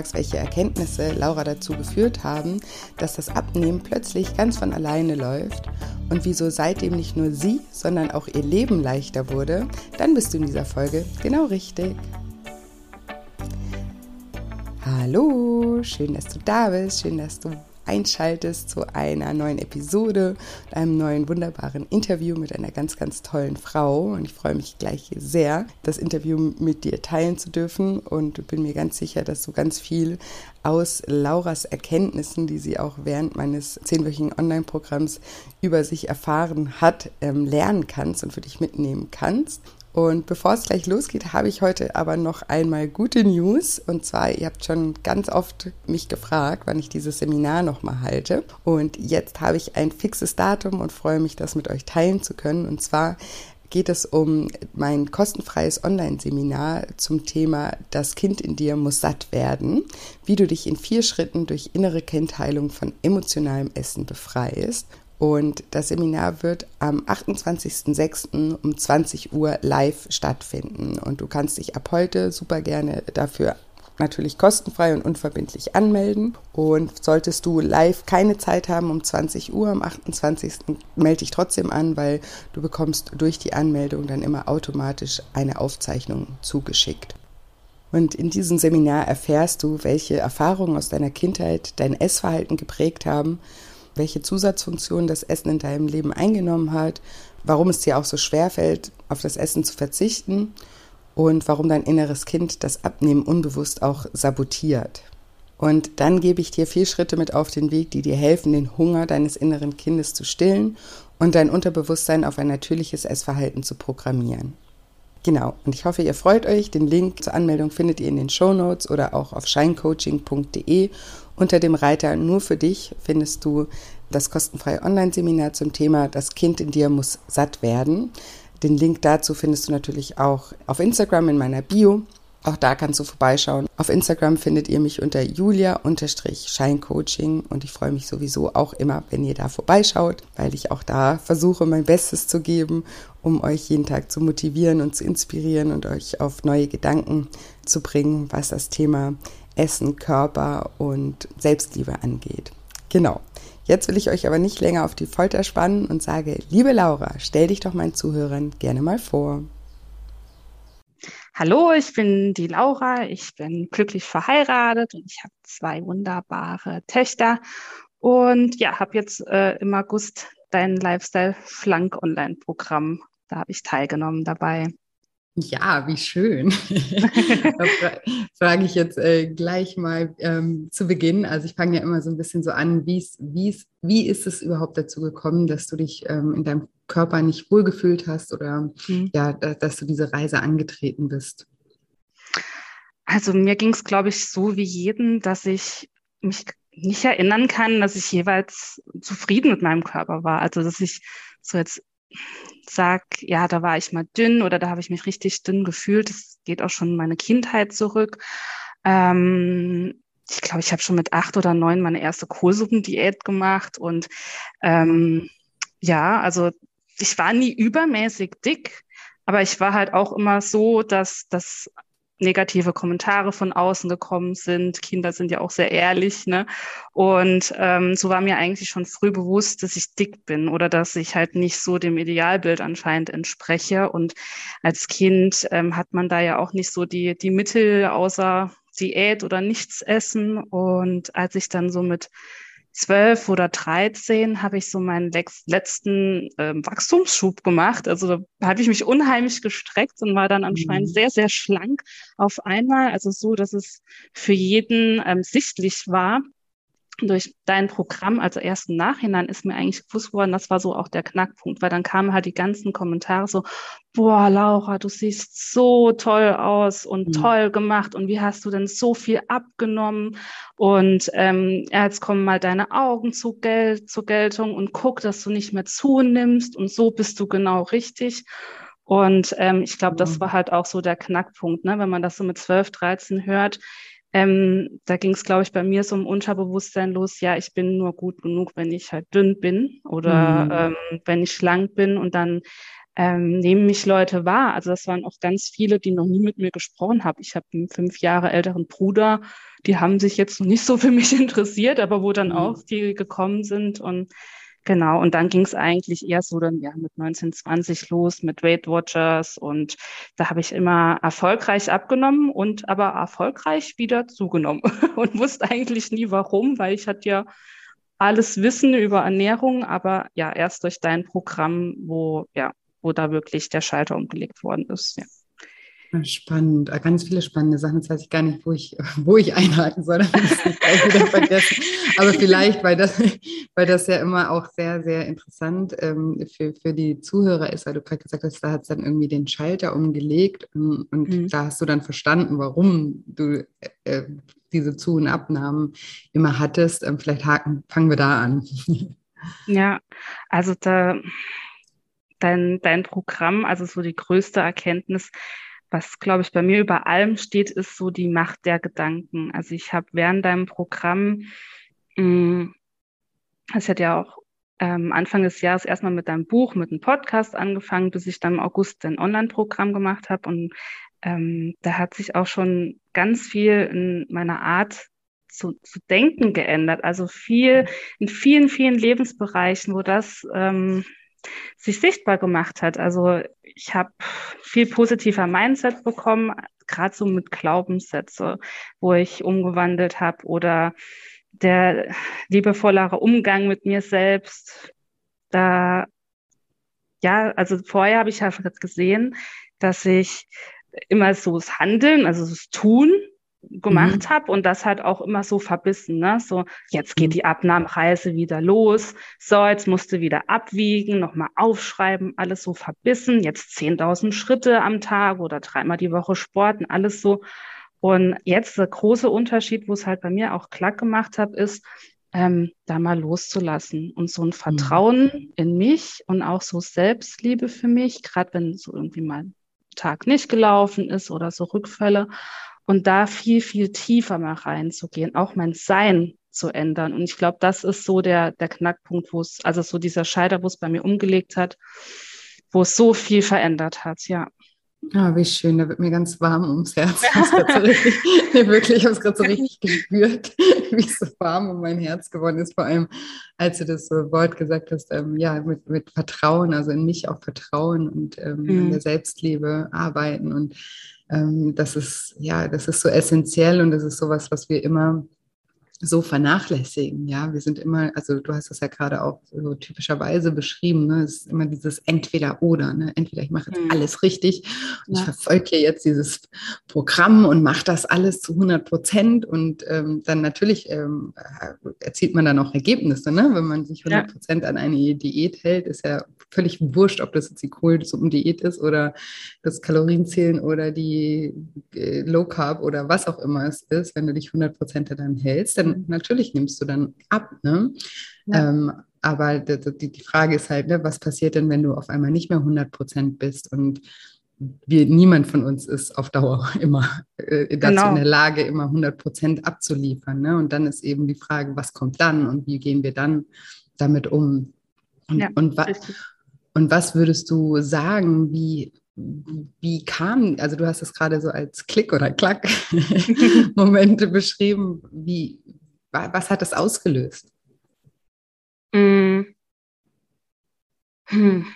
Fragst, welche Erkenntnisse Laura dazu geführt haben, dass das Abnehmen plötzlich ganz von alleine läuft und wieso seitdem nicht nur sie, sondern auch ihr Leben leichter wurde, dann bist du in dieser Folge genau richtig. Hallo, schön, dass du da bist, schön, dass du einschaltest zu einer neuen Episode, einem neuen wunderbaren Interview mit einer ganz, ganz tollen Frau. Und ich freue mich gleich sehr, das Interview mit dir teilen zu dürfen und bin mir ganz sicher, dass du ganz viel aus Lauras Erkenntnissen, die sie auch während meines zehnwöchigen Online-Programms über sich erfahren hat, ähm, lernen kannst und für dich mitnehmen kannst. Und bevor es gleich losgeht, habe ich heute aber noch einmal gute News. Und zwar, ihr habt schon ganz oft mich gefragt, wann ich dieses Seminar nochmal halte. Und jetzt habe ich ein fixes Datum und freue mich, das mit euch teilen zu können. Und zwar geht es um mein kostenfreies Online-Seminar zum Thema Das Kind in dir muss satt werden, wie du dich in vier Schritten durch innere Kindheilung von emotionalem Essen befreist. Und das Seminar wird am 28.06. um 20 Uhr live stattfinden. Und du kannst dich ab heute super gerne dafür natürlich kostenfrei und unverbindlich anmelden. Und solltest du live keine Zeit haben um 20 Uhr am 28. melde dich trotzdem an, weil du bekommst durch die Anmeldung dann immer automatisch eine Aufzeichnung zugeschickt. Und in diesem Seminar erfährst du, welche Erfahrungen aus deiner Kindheit dein Essverhalten geprägt haben welche Zusatzfunktion das Essen in deinem Leben eingenommen hat, warum es dir auch so schwer fällt, auf das Essen zu verzichten und warum dein inneres Kind das Abnehmen unbewusst auch sabotiert. Und dann gebe ich dir vier Schritte mit auf den Weg, die dir helfen, den Hunger deines inneren Kindes zu stillen und dein Unterbewusstsein auf ein natürliches Essverhalten zu programmieren. Genau, und ich hoffe, ihr freut euch. Den Link zur Anmeldung findet ihr in den Show Notes oder auch auf shinecoaching.de unter dem Reiter Nur für dich findest du das kostenfreie Online-Seminar zum Thema Das Kind in dir muss satt werden. Den Link dazu findest du natürlich auch auf Instagram in meiner Bio. Auch da kannst du vorbeischauen. Auf Instagram findet ihr mich unter julia-scheincoaching und ich freue mich sowieso auch immer, wenn ihr da vorbeischaut, weil ich auch da versuche, mein Bestes zu geben, um euch jeden Tag zu motivieren und zu inspirieren und euch auf neue Gedanken zu bringen, was das Thema Essen, Körper und Selbstliebe angeht. Genau. Jetzt will ich euch aber nicht länger auf die Folter spannen und sage, liebe Laura, stell dich doch meinen Zuhörern gerne mal vor. Hallo, ich bin die Laura, ich bin glücklich verheiratet und ich habe zwei wunderbare Töchter und ja, habe jetzt äh, im August dein Lifestyle Schlank Online-Programm, da habe ich teilgenommen dabei. Ja, wie schön. frage ich jetzt äh, gleich mal ähm, zu Beginn. Also ich fange ja immer so ein bisschen so an, wie's, wie's, wie ist es überhaupt dazu gekommen, dass du dich ähm, in deinem Körper nicht wohlgefühlt hast oder mhm. ja, da, dass du diese Reise angetreten bist? Also mir ging es, glaube ich, so wie jeden, dass ich mich nicht erinnern kann, dass ich jeweils zufrieden mit meinem Körper war. Also dass ich so jetzt sag, ja, da war ich mal dünn oder da habe ich mich richtig dünn gefühlt. Das geht auch schon in meine Kindheit zurück. Ähm, ich glaube, ich habe schon mit acht oder neun meine erste Kohlsuppendiät gemacht und ähm, ja, also ich war nie übermäßig dick, aber ich war halt auch immer so, dass das negative Kommentare von außen gekommen sind. Kinder sind ja auch sehr ehrlich, ne? Und ähm, so war mir eigentlich schon früh bewusst, dass ich dick bin oder dass ich halt nicht so dem Idealbild anscheinend entspreche. Und als Kind ähm, hat man da ja auch nicht so die, die Mittel außer Diät oder nichts essen. Und als ich dann so mit zwölf oder dreizehn habe ich so meinen letzten äh, Wachstumsschub gemacht. Also da habe ich mich unheimlich gestreckt und war dann anscheinend mhm. sehr, sehr schlank auf einmal. Also so, dass es für jeden ähm, sichtlich war. Durch dein Programm, also erst im Nachhinein ist mir eigentlich bewusst geworden, das war so auch der Knackpunkt, weil dann kamen halt die ganzen Kommentare so, boah, Laura, du siehst so toll aus und mhm. toll gemacht und wie hast du denn so viel abgenommen und ähm, jetzt kommen mal deine Augen zu Gel zur Geltung und guck, dass du nicht mehr zunimmst und so bist du genau richtig. Und ähm, ich glaube, das war halt auch so der Knackpunkt, ne? wenn man das so mit 12, 13 hört ähm, da ging es, glaube ich, bei mir so im Unterbewusstsein los, ja, ich bin nur gut genug, wenn ich halt dünn bin oder mhm. ähm, wenn ich schlank bin und dann ähm, nehmen mich Leute wahr. Also das waren auch ganz viele, die noch nie mit mir gesprochen haben. Ich habe einen fünf Jahre älteren Bruder, die haben sich jetzt noch nicht so für mich interessiert, aber wo dann mhm. auch die gekommen sind und Genau, und dann ging es eigentlich eher so dann ja mit 1920 los mit Weight Watchers und da habe ich immer erfolgreich abgenommen und aber erfolgreich wieder zugenommen und wusste eigentlich nie warum, weil ich hatte ja alles Wissen über Ernährung, aber ja erst durch dein Programm, wo ja, wo da wirklich der Schalter umgelegt worden ist. Ja. Spannend, ah, ganz viele spannende Sachen. Jetzt weiß ich gar nicht, wo ich, wo ich einhaken soll, damit ich es nicht gleich wieder vergessen. Aber vielleicht, weil das, weil das ja immer auch sehr, sehr interessant ähm, für, für die Zuhörer ist, weil du gerade gesagt hast, da hat es dann irgendwie den Schalter umgelegt und, und mhm. da hast du dann verstanden, warum du äh, diese Zu- und Abnahmen immer hattest. Ähm, vielleicht haken, fangen wir da an. Ja, also da dein, dein Programm, also so die größte Erkenntnis, was, glaube ich, bei mir über allem steht, ist so die Macht der Gedanken. Also ich habe während deinem Programm, es hat ja auch ähm, Anfang des Jahres erstmal mit deinem Buch, mit einem Podcast angefangen, bis ich dann im August ein Online-Programm gemacht habe. Und ähm, da hat sich auch schon ganz viel in meiner Art zu, zu denken geändert. Also viel, in vielen, vielen Lebensbereichen, wo das ähm, sich sichtbar gemacht hat. Also ich habe viel positiver Mindset bekommen, gerade so mit Glaubenssätze, wo ich umgewandelt habe oder der liebevollere Umgang mit mir selbst. Da, ja, also vorher habe ich halt gesehen, dass ich immer so das Handeln, also das Tun gemacht mhm. habe und das halt auch immer so verbissen, ne? So, jetzt geht mhm. die Abnahmereise wieder los. So, jetzt musst du wieder abwiegen, nochmal aufschreiben, alles so verbissen. Jetzt 10.000 Schritte am Tag oder dreimal die Woche Sporten, alles so. Und jetzt der große Unterschied, wo es halt bei mir auch klack gemacht hat, ist, ähm, da mal loszulassen und so ein mhm. Vertrauen mhm. in mich und auch so Selbstliebe für mich, gerade wenn so irgendwie mal Tag nicht gelaufen ist oder so Rückfälle und da viel, viel tiefer mal reinzugehen, auch mein Sein zu ändern. Und ich glaube, das ist so der, der Knackpunkt, wo es, also so dieser Scheiter, wo es bei mir umgelegt hat, wo es so viel verändert hat, ja. Ah, wie schön, da wird mir ganz warm ums Herz. So richtig, wirklich, ich habe es gerade so richtig gespürt, wie es so warm um mein Herz geworden ist. Vor allem, als du das Wort gesagt hast, ähm, ja, mit, mit Vertrauen, also in mich auch Vertrauen und ähm, mhm. in der Selbstliebe arbeiten und ähm, das ist, ja, das ist so essentiell und das ist sowas, was wir immer so vernachlässigen. Ja, wir sind immer, also du hast das ja gerade auch so typischerweise beschrieben, ne? es ist immer dieses Entweder-Oder. Ne? Entweder ich mache jetzt mhm. alles richtig und ja. ich verfolge jetzt dieses Programm und mache das alles zu 100 Prozent und ähm, dann natürlich ähm, erzielt man dann auch Ergebnisse. Ne? Wenn man sich 100 Prozent ja. an eine Diät hält, ist ja völlig wurscht, ob das jetzt die Kohlsuppendiät ist oder das Kalorienzählen oder die äh, Low Carb oder was auch immer es ist. Wenn du dich 100 Prozent daran hältst, dann natürlich nimmst du dann ab. Ne? Ja. Ähm, aber die, die Frage ist halt, ne, was passiert denn, wenn du auf einmal nicht mehr 100 Prozent bist und wir, niemand von uns ist auf Dauer immer äh, dazu genau. in der Lage, immer 100 Prozent abzuliefern. Ne? Und dann ist eben die Frage, was kommt dann und wie gehen wir dann damit um? Und, ja, und, wa und was würdest du sagen, wie, wie kam, also du hast es gerade so als Klick oder Klack Momente beschrieben, wie, was hat das ausgelöst? Mm. Hm.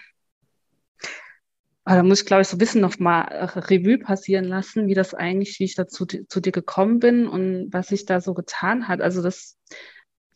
Ah, da muss ich, glaube ich, so ein bisschen noch mal Revue passieren lassen, wie das eigentlich, wie ich dazu zu dir gekommen bin und was sich da so getan hat. Also das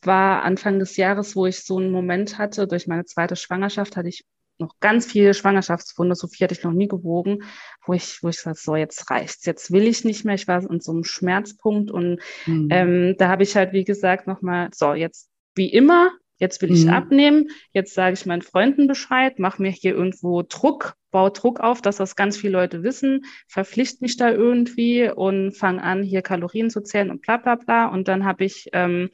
war Anfang des Jahres, wo ich so einen Moment hatte. Durch meine zweite Schwangerschaft hatte ich noch ganz viele Schwangerschaftsfunde, so viel hatte ich noch nie gewogen, wo ich, wo ich sage, so jetzt reicht's, jetzt will ich nicht mehr. Ich war an so einem Schmerzpunkt und mhm. ähm, da habe ich halt, wie gesagt, nochmal, so jetzt wie immer, jetzt will ich mhm. abnehmen, jetzt sage ich meinen Freunden Bescheid, mache mir hier irgendwo Druck, baue Druck auf, dass das ganz viele Leute wissen, verpflichte mich da irgendwie und fange an, hier Kalorien zu zählen und bla bla bla. Und dann habe ich ähm,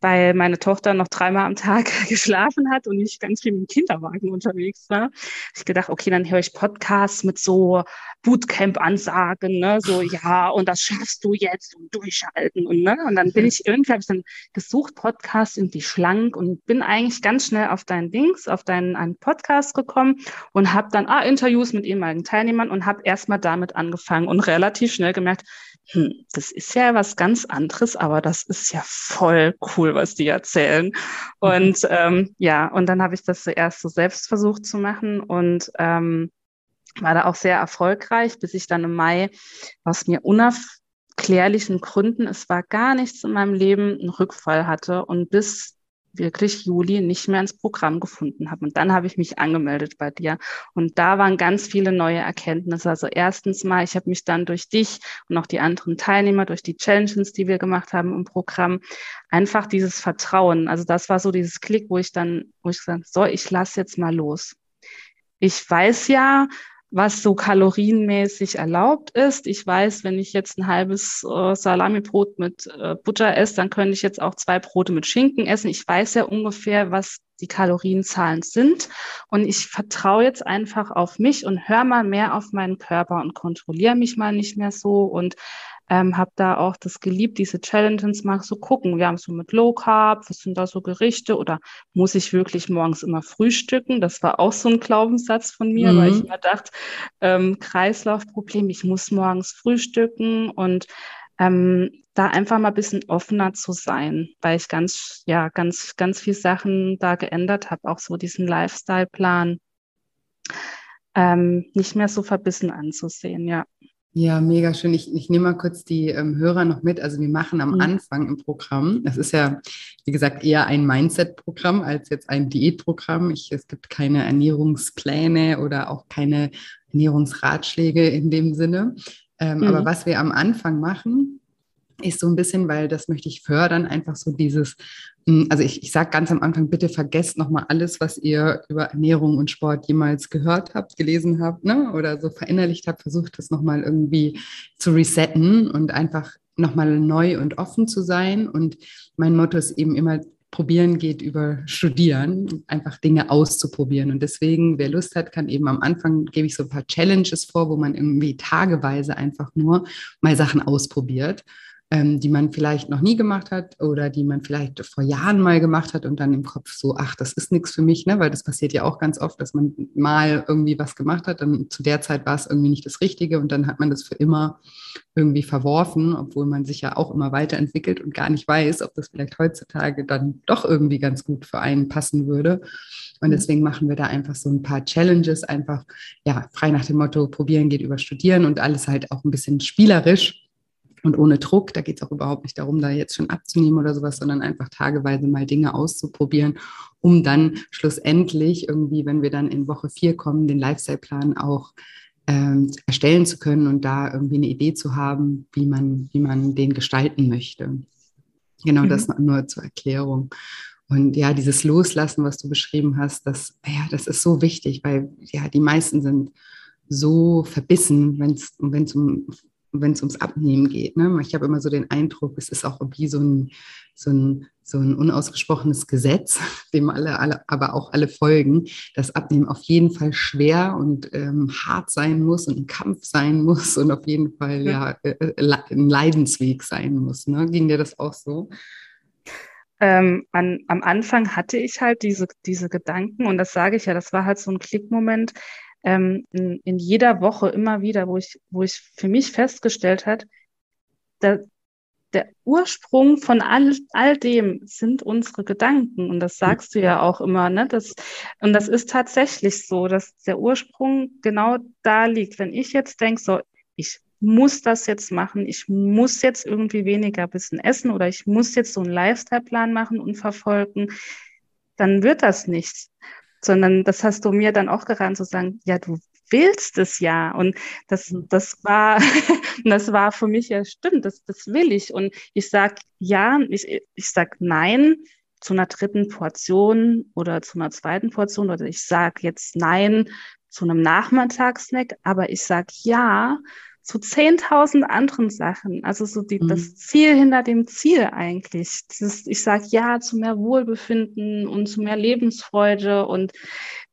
weil meine Tochter noch dreimal am Tag geschlafen hat und ich ganz viel mit dem Kinderwagen unterwegs war. Ich gedacht, okay, dann höre ich Podcasts mit so Bootcamp-Ansagen, ne, so ja, und das schaffst du jetzt und durchhalten und ne, und dann bin ich irgendwie habe ich dann gesucht Podcasts irgendwie schlank und bin eigentlich ganz schnell auf deinen Dings, auf deinen einen Podcast gekommen und habe dann ah, Interviews mit ehemaligen Teilnehmern und habe erstmal damit angefangen und relativ schnell gemerkt, hm, das ist ja was ganz anderes, aber das ist ja voll cool, was die erzählen. Mhm. Und ähm, ja, und dann habe ich das zuerst so selbst versucht zu machen und ähm, war da auch sehr erfolgreich, bis ich dann im Mai aus mir unerklärlichen Gründen, es war gar nichts in meinem Leben, einen Rückfall hatte und bis wirklich Juli nicht mehr ins Programm gefunden habe. Und dann habe ich mich angemeldet bei dir. Und da waren ganz viele neue Erkenntnisse. Also erstens mal, ich habe mich dann durch dich und auch die anderen Teilnehmer, durch die Challenges, die wir gemacht haben im Programm, einfach dieses Vertrauen. Also das war so dieses Klick, wo ich dann, wo ich gesagt, so, ich lasse jetzt mal los. Ich weiß ja, was so kalorienmäßig erlaubt ist. Ich weiß, wenn ich jetzt ein halbes äh, Salamibrot mit äh, Butter esse, dann könnte ich jetzt auch zwei Brote mit Schinken essen. Ich weiß ja ungefähr, was die Kalorienzahlen sind. Und ich vertraue jetzt einfach auf mich und höre mal mehr auf meinen Körper und kontrolliere mich mal nicht mehr so und ähm, habe da auch das geliebt, diese Challenges mal so gucken. Wir haben so mit Low Carb, was sind da so Gerichte oder muss ich wirklich morgens immer frühstücken? Das war auch so ein Glaubenssatz von mir, mhm. weil ich immer dachte, ähm, Kreislaufproblem, ich muss morgens frühstücken und ähm, da einfach mal ein bisschen offener zu sein, weil ich ganz, ja, ganz, ganz viel Sachen da geändert habe, auch so diesen Lifestyle-Plan ähm, nicht mehr so verbissen anzusehen, ja. Ja, mega schön. Ich, ich nehme mal kurz die ähm, Hörer noch mit. Also wir machen am mhm. Anfang im Programm, das ist ja, wie gesagt, eher ein Mindset-Programm als jetzt ein Diätprogramm. Ich, es gibt keine Ernährungspläne oder auch keine Ernährungsratschläge in dem Sinne. Ähm, mhm. Aber was wir am Anfang machen, ist so ein bisschen, weil das möchte ich fördern, einfach so dieses, also ich, ich sage ganz am Anfang, bitte vergesst nochmal alles, was ihr über Ernährung und Sport jemals gehört habt, gelesen habt ne? oder so verinnerlicht habt, versucht das nochmal irgendwie zu resetten und einfach nochmal neu und offen zu sein. Und mein Motto ist eben immer, probieren geht über studieren, einfach Dinge auszuprobieren. Und deswegen, wer Lust hat, kann eben am Anfang, gebe ich so ein paar Challenges vor, wo man irgendwie tageweise einfach nur mal Sachen ausprobiert ähm, die man vielleicht noch nie gemacht hat oder die man vielleicht vor Jahren mal gemacht hat und dann im Kopf so, ach, das ist nichts für mich, ne? weil das passiert ja auch ganz oft, dass man mal irgendwie was gemacht hat, dann zu der Zeit war es irgendwie nicht das Richtige und dann hat man das für immer irgendwie verworfen, obwohl man sich ja auch immer weiterentwickelt und gar nicht weiß, ob das vielleicht heutzutage dann doch irgendwie ganz gut für einen passen würde. Und mhm. deswegen machen wir da einfach so ein paar Challenges, einfach ja, frei nach dem Motto, probieren geht über studieren und alles halt auch ein bisschen spielerisch und ohne Druck. Da geht es auch überhaupt nicht darum, da jetzt schon abzunehmen oder sowas, sondern einfach tageweise mal Dinge auszuprobieren, um dann schlussendlich irgendwie, wenn wir dann in Woche vier kommen, den Lifestyle-Plan auch ähm, erstellen zu können und da irgendwie eine Idee zu haben, wie man, wie man den gestalten möchte. Genau mhm. das nur zur Erklärung. Und ja, dieses Loslassen, was du beschrieben hast, das, ja, das ist so wichtig, weil ja, die meisten sind so verbissen, wenn es um wenn es ums Abnehmen geht. Ne? Ich habe immer so den Eindruck, es ist auch wie so ein, so ein, so ein unausgesprochenes Gesetz, dem alle, alle, aber auch alle folgen, dass Abnehmen auf jeden Fall schwer und ähm, hart sein muss und ein Kampf sein muss und auf jeden Fall ja, äh, äh ein Leidensweg sein muss. Ne? Ging dir das auch so? Ähm, an, am Anfang hatte ich halt diese, diese Gedanken und das sage ich ja, das war halt so ein Klickmoment ähm, in, in jeder Woche immer wieder, wo ich, wo ich für mich festgestellt hat, da, der Ursprung von all, all dem sind unsere Gedanken. Und das sagst du ja auch immer, ne? Das, und das ist tatsächlich so, dass der Ursprung genau da liegt. Wenn ich jetzt denke, so, ich muss das jetzt machen, ich muss jetzt irgendwie weniger bisschen essen oder ich muss jetzt so einen Lifestyle-Plan machen und verfolgen, dann wird das nicht. Sondern das hast du mir dann auch geraten zu sagen, ja, du willst es ja. Und das, mhm. das war, das war für mich ja stimmt, das, das will ich. Und ich sag ja, ich, ich sag nein zu einer dritten Portion oder zu einer zweiten Portion oder ich sag jetzt nein zu einem Nachmittagssnack, aber ich sag ja zu 10.000 anderen Sachen. Also so die, mhm. das Ziel hinter dem Ziel eigentlich. Dieses, ich sage ja zu mehr Wohlbefinden und zu mehr Lebensfreude. Und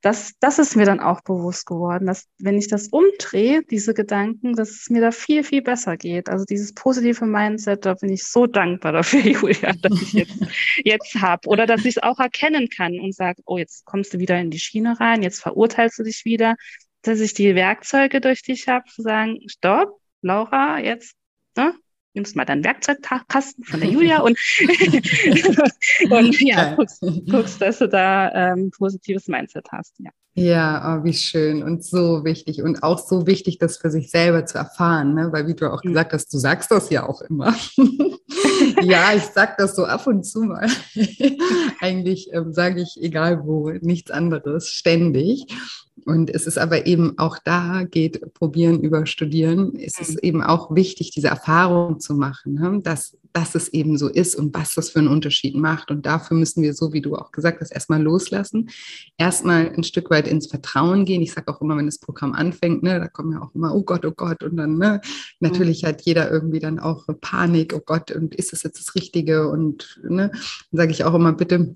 das, das ist mir dann auch bewusst geworden, dass wenn ich das umdrehe, diese Gedanken, dass es mir da viel, viel besser geht. Also dieses positive Mindset, da bin ich so dankbar dafür, Julia, dass ich jetzt, jetzt habe. Oder dass ich es auch erkennen kann und sage, oh, jetzt kommst du wieder in die Schiene rein, jetzt verurteilst du dich wieder dass ich die Werkzeuge durch dich habe, zu sagen, stopp, Laura, jetzt, ne, nimmst mal deinen Werkzeugkasten von der Julia und, und ja, guckst, guckst, dass du da ähm, positives Mindset hast. Ja. Ja, oh, wie schön und so wichtig und auch so wichtig, das für sich selber zu erfahren, ne? weil wie du auch mhm. gesagt hast, du sagst das ja auch immer. ja, ich sag das so ab und zu mal. Eigentlich ähm, sage ich egal wo, nichts anderes, ständig. Und es ist aber eben auch da, geht probieren über studieren, es ist mhm. eben auch wichtig, diese Erfahrung zu machen, ne? dass, dass es eben so ist und was das für einen Unterschied macht. Und dafür müssen wir, so wie du auch gesagt hast, erstmal loslassen, erstmal ein Stück weit ins Vertrauen gehen. Ich sage auch immer, wenn das Programm anfängt, ne, da kommen ja auch immer, oh Gott, oh Gott. Und dann, ne, natürlich mhm. hat jeder irgendwie dann auch Panik, oh Gott, und ist das jetzt das Richtige? Und ne, dann sage ich auch immer, bitte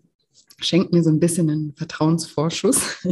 schenkt mir so ein bisschen einen Vertrauensvorschuss.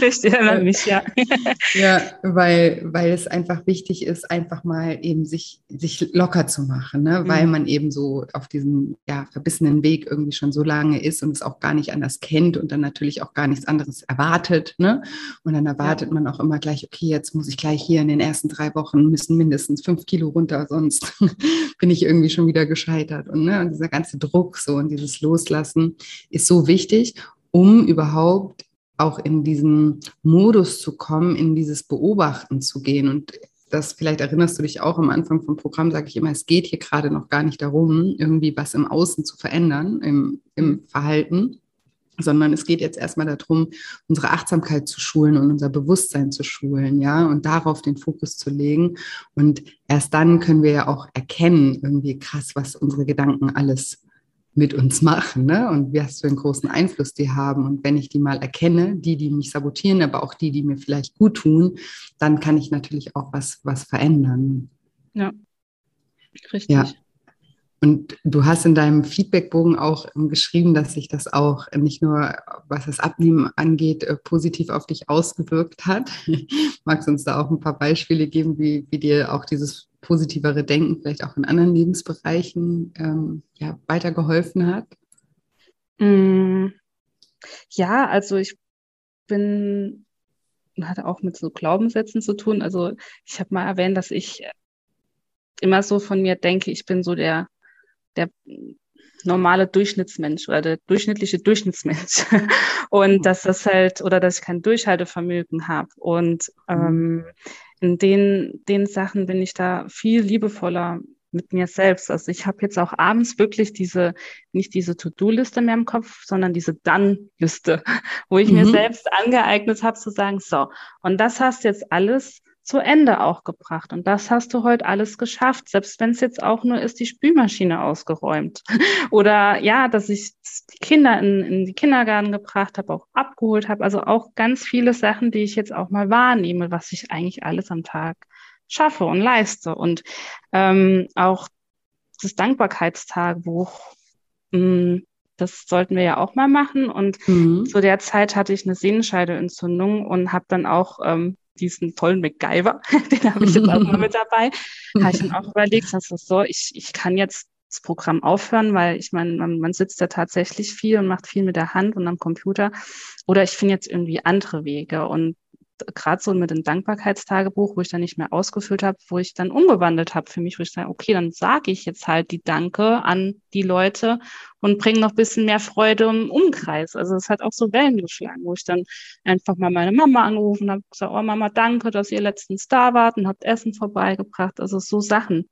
Richtig, erinnere mich, ja. ja, weil, weil es einfach wichtig ist, einfach mal eben sich, sich locker zu machen, ne? Mhm. weil man eben so auf diesem ja, verbissenen Weg irgendwie schon so lange ist und es auch gar nicht anders kennt und dann natürlich auch gar nichts anderes erwartet. Ne? Und dann erwartet ja. man auch immer gleich, okay, jetzt muss ich gleich hier in den ersten drei Wochen müssen mindestens fünf Kilo runter, sonst bin ich irgendwie schon wieder gescheitert. Und, ne? und dieser ganze Druck so und dieses Loslassen ist so wichtig, um überhaupt auch in diesen Modus zu kommen, in dieses Beobachten zu gehen. Und das vielleicht erinnerst du dich auch am Anfang vom Programm, sage ich immer, es geht hier gerade noch gar nicht darum, irgendwie was im Außen zu verändern, im, im Verhalten, sondern es geht jetzt erstmal darum, unsere Achtsamkeit zu schulen und unser Bewusstsein zu schulen, ja, und darauf den Fokus zu legen. Und erst dann können wir ja auch erkennen, irgendwie krass, was unsere Gedanken alles mit uns machen ne? und was für einen großen Einfluss die haben. Und wenn ich die mal erkenne, die, die mich sabotieren, aber auch die, die mir vielleicht gut tun, dann kann ich natürlich auch was, was verändern. Ja, richtig. Ja. Und du hast in deinem Feedbackbogen auch geschrieben, dass sich das auch nicht nur, was das Abnehmen angeht, äh, positiv auf dich ausgewirkt hat. Magst du uns da auch ein paar Beispiele geben, wie, wie dir auch dieses positivere Denken vielleicht auch in anderen Lebensbereichen ähm, ja, weitergeholfen hat? Mm, ja, also ich bin, hatte auch mit so Glaubenssätzen zu tun. Also ich habe mal erwähnt, dass ich immer so von mir denke, ich bin so der der normale Durchschnittsmensch oder der durchschnittliche Durchschnittsmensch. Und dass das halt, oder dass ich kein Durchhaltevermögen habe. Und mhm. ähm, in den, den Sachen bin ich da viel liebevoller mit mir selbst. Also ich habe jetzt auch abends wirklich diese, nicht diese To-Do-Liste mehr im Kopf, sondern diese Dann-Liste, wo ich mhm. mir selbst angeeignet habe zu sagen, so, und das hast jetzt alles zu Ende auch gebracht. Und das hast du heute alles geschafft, selbst wenn es jetzt auch nur ist, die Spülmaschine ausgeräumt. Oder ja, dass ich die Kinder in, in die Kindergarten gebracht habe, auch abgeholt habe. Also auch ganz viele Sachen, die ich jetzt auch mal wahrnehme, was ich eigentlich alles am Tag schaffe und leiste. Und ähm, auch das Dankbarkeitstagebuch, mh, hm, das sollten wir ja auch mal machen. Und mhm. zu der Zeit hatte ich eine Sehnenscheideentzündung und habe dann auch ähm, diesen tollen MacGyver, den habe ich jetzt auch mal mit dabei, habe ich dann auch überlegt, dass das so, ich, ich kann jetzt das Programm aufhören, weil ich meine, man, man sitzt da tatsächlich viel und macht viel mit der Hand und am Computer. Oder ich finde jetzt irgendwie andere Wege. Und gerade so mit dem Dankbarkeitstagebuch, wo ich dann nicht mehr ausgefüllt habe, wo ich dann umgewandelt habe für mich, wo ich sage, okay, dann sage ich jetzt halt die Danke an die Leute und bringe noch ein bisschen mehr Freude im Umkreis. Also es hat auch so Wellen geschlagen, wo ich dann einfach mal meine Mama angerufen habe, gesagt, oh Mama, danke, dass ihr letztens da wart und habt Essen vorbeigebracht. Also so Sachen.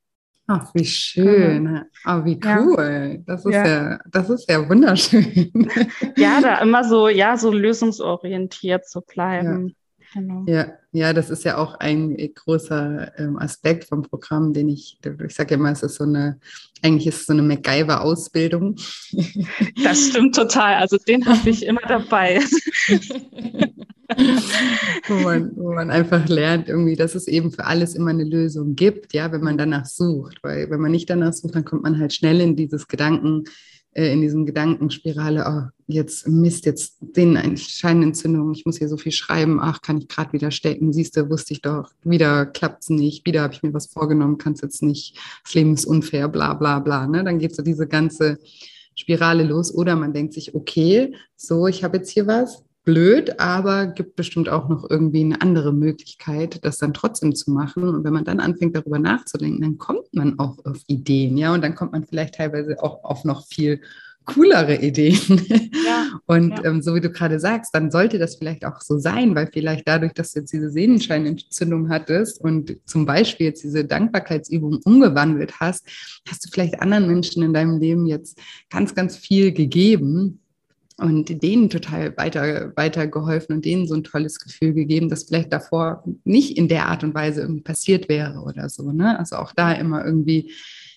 Ach, wie schön. Genau. Oh, wie cool. Ja. Das, ist ja. ja. das ist ja wunderschön. Ja, da immer so, ja, so lösungsorientiert zu bleiben. Ja. Genau. Ja, ja, das ist ja auch ein großer ähm, Aspekt vom Programm, den ich, ich sage immer, es ist so eine, eigentlich ist es so eine MacGyver-Ausbildung. Das stimmt total. Also den habe ich immer dabei. wo, man, wo man einfach lernt, irgendwie, dass es eben für alles immer eine Lösung gibt, ja, wenn man danach sucht. Weil wenn man nicht danach sucht, dann kommt man halt schnell in dieses Gedanken, äh, in diesem Gedankenspirale, oh, jetzt Mist, jetzt den eine Scheinentzündung, ich muss hier so viel schreiben, ach, kann ich gerade wieder stecken, siehst du, wusste ich doch, wieder klappt es nicht, wieder habe ich mir was vorgenommen, kann es jetzt nicht, das Leben ist unfair, bla bla bla. Ne? Dann geht so diese ganze Spirale los. Oder man denkt sich, okay, so, ich habe jetzt hier was, blöd, aber gibt bestimmt auch noch irgendwie eine andere Möglichkeit, das dann trotzdem zu machen. Und wenn man dann anfängt, darüber nachzudenken, dann kommt man auch auf Ideen, ja, und dann kommt man vielleicht teilweise auch auf noch viel coolere Ideen. Ja, und ja. Ähm, so wie du gerade sagst, dann sollte das vielleicht auch so sein, weil vielleicht dadurch, dass du jetzt diese Sehnenscheinentzündung hattest und zum Beispiel jetzt diese Dankbarkeitsübung umgewandelt hast, hast du vielleicht anderen Menschen in deinem Leben jetzt ganz, ganz viel gegeben, und denen total weiter, weiter geholfen und denen so ein tolles Gefühl gegeben, das vielleicht davor nicht in der Art und Weise irgendwie passiert wäre oder so. Ne? Also auch da immer irgendwie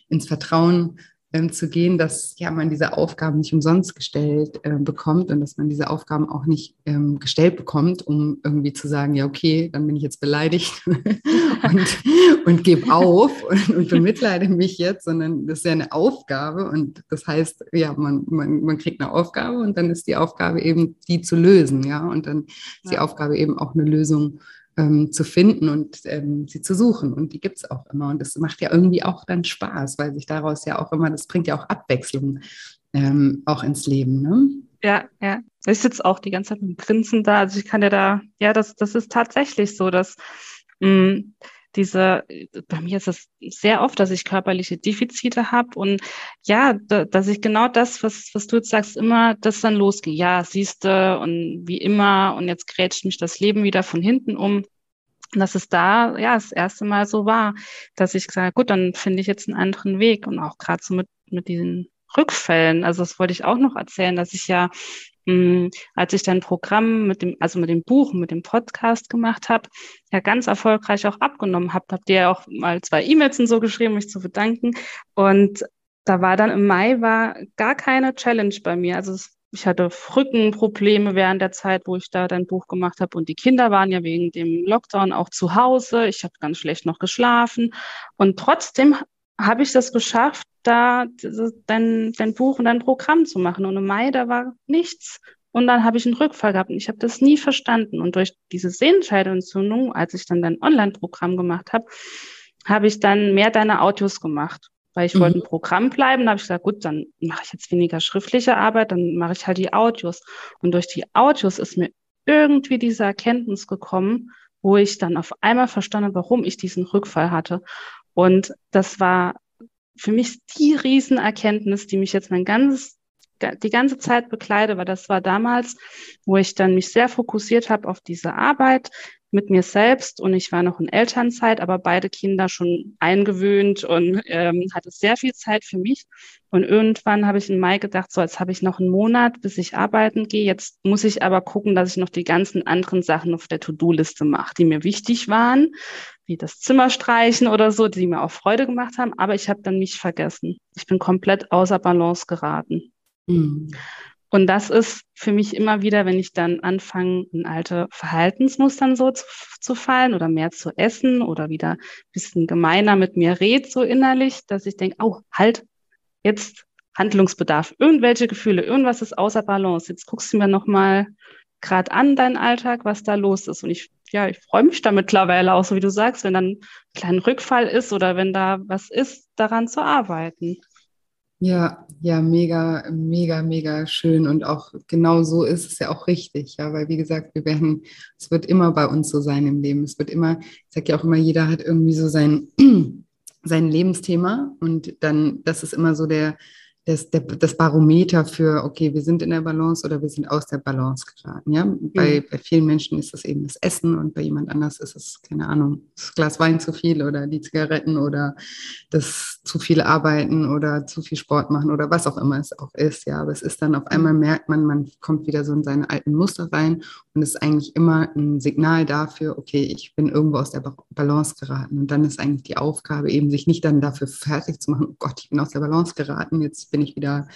ins Vertrauen ähm, zu gehen, dass ja man diese Aufgaben nicht umsonst gestellt äh, bekommt und dass man diese Aufgaben auch nicht ähm, gestellt bekommt, um irgendwie zu sagen, ja okay, dann bin ich jetzt beleidigt und, und gebe auf und, und bemitleide mich jetzt, sondern das ist ja eine Aufgabe und das heißt, ja, man, man, man kriegt eine Aufgabe und dann ist die Aufgabe eben, die zu lösen, ja, und dann ist ja. die Aufgabe eben auch eine Lösung ähm, zu finden und ähm, sie zu suchen. Und die gibt es auch immer. Und das macht ja irgendwie auch dann Spaß, weil sich daraus ja auch immer, das bringt ja auch Abwechslung ähm, auch ins Leben. Ne? Ja, ja. Ich sitze auch die ganze Zeit mit dem Grinsen da. Also ich kann ja da, ja, das, das ist tatsächlich so, dass mh, mm, diese, bei mir ist es sehr oft, dass ich körperliche Defizite habe und ja, da, dass ich genau das, was, was du jetzt sagst, immer das dann losgehe. Ja, siehste und wie immer und jetzt grätscht mich das Leben wieder von hinten um. Und dass es da ja das erste Mal so war, dass ich gesagt gut, dann finde ich jetzt einen anderen Weg und auch gerade so mit, mit diesen Rückfällen. Also das wollte ich auch noch erzählen, dass ich ja als ich dann Programm mit dem, also mit dem Buch, mit dem Podcast gemacht habe, ja ganz erfolgreich auch abgenommen habe. Habt ihr ja auch mal zwei E-Mails und so geschrieben, mich zu bedanken. Und da war dann im Mai war gar keine Challenge bei mir. Also ich hatte Rückenprobleme während der Zeit, wo ich da dein Buch gemacht habe. Und die Kinder waren ja wegen dem Lockdown auch zu Hause. Ich habe ganz schlecht noch geschlafen. Und trotzdem habe ich das geschafft, da dein, dein Buch und dein Programm zu machen. Und im Mai, da war nichts. Und dann habe ich einen Rückfall gehabt und ich habe das nie verstanden. Und durch diese Sehenscheidenentzündung, als ich dann dein Online-Programm gemacht habe, habe ich dann mehr deine Audios gemacht. Weil ich mhm. wollte ein Programm bleiben, da habe ich gesagt, gut, dann mache ich jetzt weniger schriftliche Arbeit, dann mache ich halt die Audios. Und durch die Audios ist mir irgendwie diese Erkenntnis gekommen, wo ich dann auf einmal verstanden, warum ich diesen Rückfall hatte. Und das war für mich die Riesenerkenntnis, die mich jetzt mein ganzes, die ganze Zeit bekleide, weil das war damals, wo ich dann mich sehr fokussiert habe auf diese Arbeit, mit mir selbst und ich war noch in Elternzeit, aber beide Kinder schon eingewöhnt und ähm, hatte sehr viel Zeit für mich. Und irgendwann habe ich im Mai gedacht, so jetzt habe ich noch einen Monat, bis ich arbeiten gehe. Jetzt muss ich aber gucken, dass ich noch die ganzen anderen Sachen auf der To-Do-Liste mache, die mir wichtig waren, wie das Zimmer streichen oder so, die mir auch Freude gemacht haben. Aber ich habe dann mich vergessen. Ich bin komplett außer Balance geraten. Mhm. Und das ist für mich immer wieder, wenn ich dann anfange, in alte Verhaltensmustern so zu, zu fallen oder mehr zu essen oder wieder ein bisschen gemeiner mit mir redet, so innerlich, dass ich denke, oh, halt, jetzt Handlungsbedarf, irgendwelche Gefühle, irgendwas ist außer Balance. Jetzt guckst du mir nochmal gerade an, deinen Alltag, was da los ist. Und ich, ja, ich freue mich da mittlerweile auch, so wie du sagst, wenn dann ein kleiner Rückfall ist oder wenn da was ist, daran zu arbeiten. Ja, ja, mega, mega, mega schön. Und auch genau so ist es ja auch richtig, ja, weil wie gesagt, wir werden, es wird immer bei uns so sein im Leben. Es wird immer, ich sage ja auch immer, jeder hat irgendwie so sein, sein Lebensthema und dann, das ist immer so der, das, der, das Barometer für, okay, wir sind in der Balance oder wir sind aus der Balance geraten. Ja? Bei, mhm. bei vielen Menschen ist das eben das Essen und bei jemand anders ist es, keine Ahnung, das Glas Wein zu viel oder die Zigaretten oder das zu viel Arbeiten oder zu viel Sport machen oder was auch immer es auch ist. Ja, aber es ist dann auf mhm. einmal merkt man, man kommt wieder so in seine alten Muster rein und es ist eigentlich immer ein Signal dafür, okay, ich bin irgendwo aus der Balance geraten. Und dann ist eigentlich die Aufgabe eben, sich nicht dann dafür fertig zu machen, oh Gott, ich bin aus der Balance geraten, jetzt bin bin ich wieder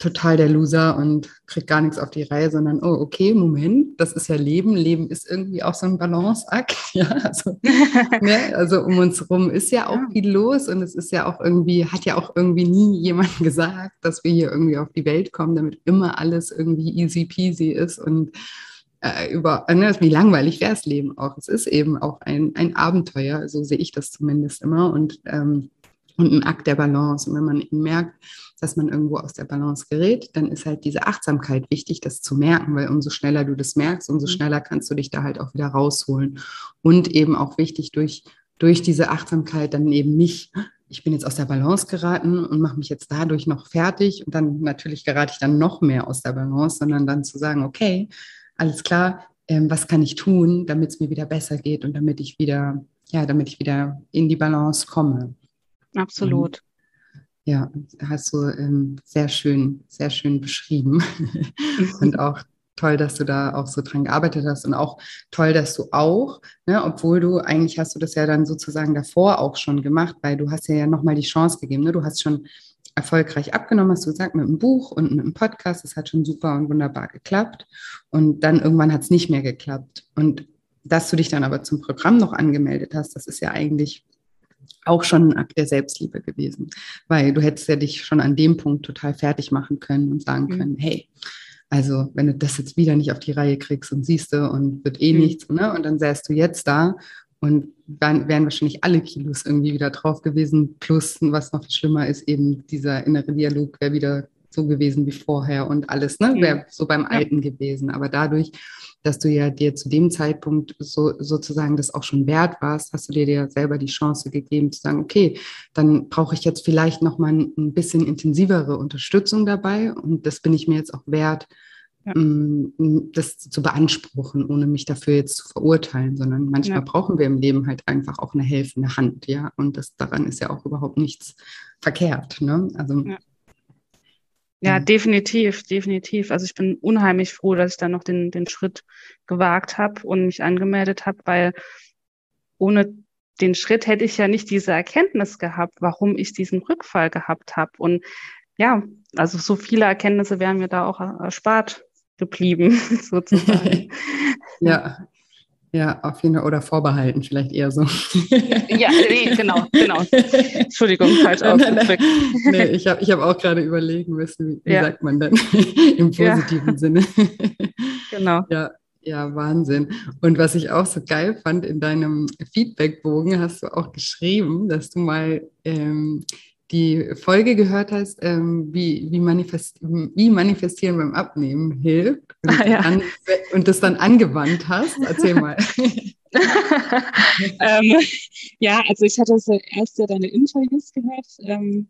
total der Loser und kriege gar nichts auf die Reihe, sondern, oh, okay, Moment, das ist ja Leben. Leben ist irgendwie auch so ein Balanceakt. Ja, also, ne, also um uns herum ist ja auch viel los und es ist ja auch irgendwie, hat ja auch irgendwie nie jemand gesagt, dass wir hier irgendwie auf die Welt kommen, damit immer alles irgendwie easy peasy ist und äh, über, ne, wie langweilig wäre das Leben auch. Es ist eben auch ein, ein Abenteuer, so sehe ich das zumindest immer und, ähm, und ein Akt der Balance. Und wenn man eben merkt, dass man irgendwo aus der Balance gerät, dann ist halt diese Achtsamkeit wichtig, das zu merken, weil umso schneller du das merkst, umso mhm. schneller kannst du dich da halt auch wieder rausholen. Und eben auch wichtig, durch, durch diese Achtsamkeit dann eben nicht, ich bin jetzt aus der Balance geraten und mache mich jetzt dadurch noch fertig und dann natürlich gerate ich dann noch mehr aus der Balance, sondern dann zu sagen, okay, alles klar, ähm, was kann ich tun, damit es mir wieder besser geht und damit ich wieder, ja, damit ich wieder in die Balance komme. Absolut. Ja, hast du ähm, sehr schön, sehr schön beschrieben. und auch toll, dass du da auch so dran gearbeitet hast und auch toll, dass du auch, ne, obwohl du eigentlich hast du das ja dann sozusagen davor auch schon gemacht, weil du hast ja, ja nochmal die Chance gegeben. Ne? Du hast schon erfolgreich abgenommen, hast du gesagt, mit einem Buch und mit einem Podcast. Das hat schon super und wunderbar geklappt. Und dann irgendwann hat es nicht mehr geklappt. Und dass du dich dann aber zum Programm noch angemeldet hast, das ist ja eigentlich auch schon ein Akt der Selbstliebe gewesen, weil du hättest ja dich schon an dem Punkt total fertig machen können und sagen mhm. können, hey, also wenn du das jetzt wieder nicht auf die Reihe kriegst und siehst du und wird eh mhm. nichts, ne? Und dann säst du jetzt da und dann wären wahrscheinlich alle Kilos irgendwie wieder drauf gewesen, plus was noch viel schlimmer ist, eben dieser innere Dialog wäre wieder so gewesen wie vorher und alles, ne? Wäre so beim Alten gewesen. Aber dadurch, dass du ja dir zu dem Zeitpunkt so, sozusagen das auch schon wert warst, hast du dir ja selber die Chance gegeben zu sagen, okay, dann brauche ich jetzt vielleicht nochmal ein bisschen intensivere Unterstützung dabei und das bin ich mir jetzt auch wert, ja. Mm, das zu beanspruchen, ohne mich dafür jetzt zu verurteilen, sondern manchmal ja. brauchen wir im Leben halt einfach auch eine helfende Hand, ja. Und das daran ist ja auch überhaupt nichts verkehrt. Ne? Also ja. Ja, mhm. definitiv, definitiv. Also ich bin unheimlich froh, dass ich dann noch den, den Schritt gewagt habe und mich angemeldet habe, weil ohne den Schritt hätte ich ja nicht diese Erkenntnis gehabt, warum ich diesen Rückfall gehabt habe. Und ja, also so viele Erkenntnisse wären mir da auch erspart geblieben, sozusagen. ja, ja, auf jeden Fall. Oder vorbehalten, vielleicht eher so. ja, nee, genau, genau. Entschuldigung, falsch ausgedrückt. nee, ich habe ich hab auch gerade überlegen müssen, wie, ja. sagt man denn im positiven ja. Sinne. genau. Ja, ja, Wahnsinn. Und was ich auch so geil fand, in deinem Feedbackbogen hast du auch geschrieben, dass du mal ähm, die Folge gehört hast, ähm, wie, wie, manifest, wie Manifestieren beim Abnehmen hilft und, ah, ja. an, und das dann angewandt hast. Erzähl mal. ähm, ja, also ich hatte so erst ja deine Interviews gehört ähm,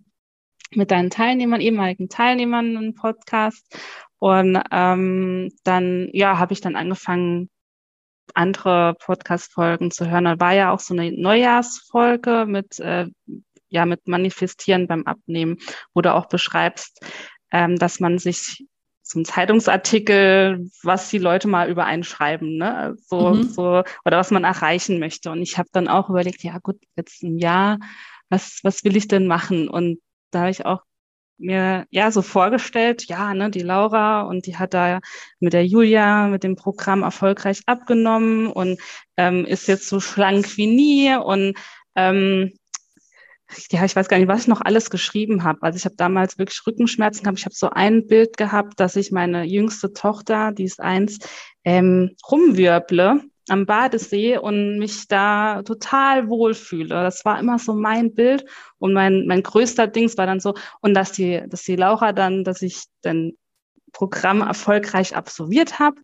mit deinen Teilnehmern, ehemaligen Teilnehmern im Podcast. Und ähm, dann, ja, habe ich dann angefangen, andere Podcast-Folgen zu hören. Da war ja auch so eine Neujahrsfolge mit äh, ja mit Manifestieren beim Abnehmen, wo du auch beschreibst, ähm, dass man sich so ein Zeitungsartikel, was die Leute mal über einen schreiben, ne? So, mhm. so, oder was man erreichen möchte. Und ich habe dann auch überlegt, ja gut, jetzt im Jahr, was, was will ich denn machen? Und da habe ich auch mir ja so vorgestellt, ja, ne, die Laura und die hat da mit der Julia mit dem Programm erfolgreich abgenommen und ähm, ist jetzt so schlank wie nie und ähm, ja, ich weiß gar nicht, was ich noch alles geschrieben habe. Also ich habe damals wirklich Rückenschmerzen gehabt. Ich habe so ein Bild gehabt, dass ich meine jüngste Tochter, die ist eins, ähm, rumwirble am Badesee und mich da total wohlfühle. Das war immer so mein Bild und mein, mein größter Dings war dann so, und dass die, dass die Laura dann, dass ich dann Programm erfolgreich absolviert habe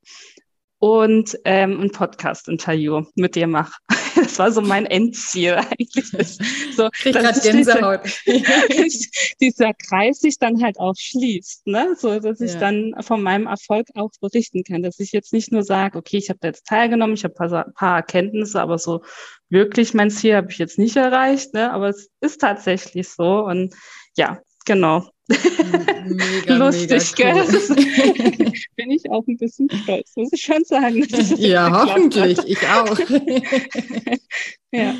und ähm, ein Podcast-Interview mit dir mache. das war so mein Endziel eigentlich. So, Krieg grad Gänsehaut. Dieser, dieser Kreis sich dann halt auch schließt, ne? so dass ich ja. dann von meinem Erfolg auch berichten kann, dass ich jetzt nicht nur sage, okay, ich habe da jetzt teilgenommen, ich habe ein paar, paar Erkenntnisse, aber so wirklich mein Ziel habe ich jetzt nicht erreicht, ne? aber es ist tatsächlich so und ja, genau. Mega, Lustig, mega cool. Bin ich auch ein bisschen stolz, muss ich schon sagen. Ja, hoffentlich, ich auch. ja.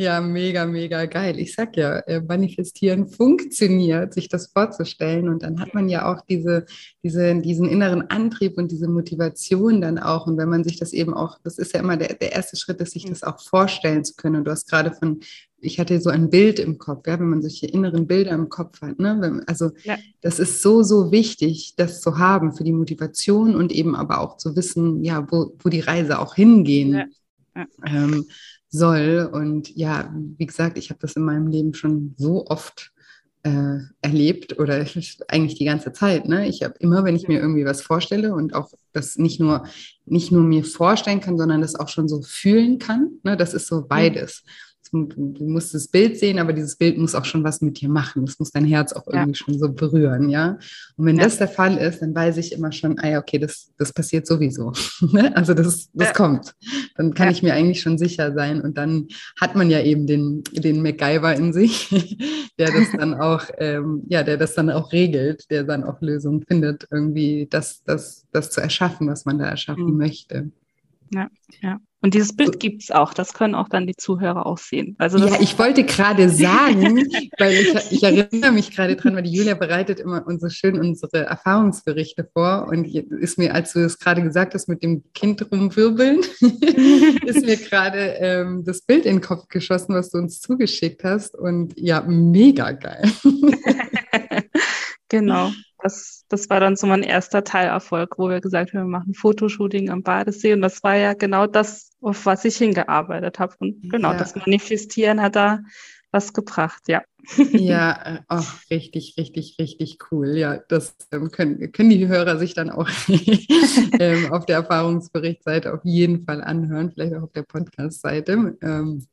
Ja, mega, mega geil. Ich sag ja, äh, manifestieren funktioniert, sich das vorzustellen. Und dann hat man ja auch diese, diese, diesen inneren Antrieb und diese Motivation dann auch. Und wenn man sich das eben auch, das ist ja immer der, der erste Schritt, dass sich das auch vorstellen zu können. Und du hast gerade von, ich hatte so ein Bild im Kopf, ja, wenn man solche inneren Bilder im Kopf hat. Ne? Also ja. das ist so, so wichtig, das zu haben für die Motivation und eben aber auch zu wissen, ja, wo, wo die Reise auch hingehen. Ja. Ja. Ähm, soll. Und ja, wie gesagt, ich habe das in meinem Leben schon so oft äh, erlebt oder eigentlich die ganze Zeit. Ne? Ich habe immer, wenn ich mir irgendwie was vorstelle und auch das nicht nur, nicht nur mir vorstellen kann, sondern das auch schon so fühlen kann, ne? das ist so beides du musst das Bild sehen, aber dieses Bild muss auch schon was mit dir machen. Das muss dein Herz auch irgendwie ja. schon so berühren, ja. Und wenn ja. das der Fall ist, dann weiß ich immer schon, ah ja, okay, das, das passiert sowieso. Ne? also das, das ja. kommt. Dann kann ich mir eigentlich schon sicher sein. Und dann hat man ja eben den, den MacGyver in sich, der das dann auch, ähm, ja, der das dann auch regelt, der dann auch Lösungen findet, irgendwie das, das, das zu erschaffen, was man da erschaffen mhm. möchte. Ja, ja. Und dieses Bild gibt es auch, das können auch dann die Zuhörer auch sehen. Also ja, ich wollte gerade sagen, weil ich, ich erinnere mich gerade dran, weil die Julia bereitet immer so schön unsere Erfahrungsberichte vor. Und ist mir, als du das gerade gesagt hast, mit dem Kind rumwirbeln, ist mir gerade ähm, das Bild in den Kopf geschossen, was du uns zugeschickt hast. Und ja, mega geil. genau das, das war dann so mein erster Teilerfolg, wo wir gesagt haben, wir machen Fotoshooting am Badesee. Und das war ja genau das, auf was ich hingearbeitet habe. Und genau, ja. das Manifestieren hat da was gebracht, ja. Ja, oh, richtig, richtig, richtig cool. Ja, das ähm, können, können die Hörer sich dann auch ähm, auf der Erfahrungsberichtsseite auf jeden Fall anhören, vielleicht auch auf der Podcast-Seite. Ähm,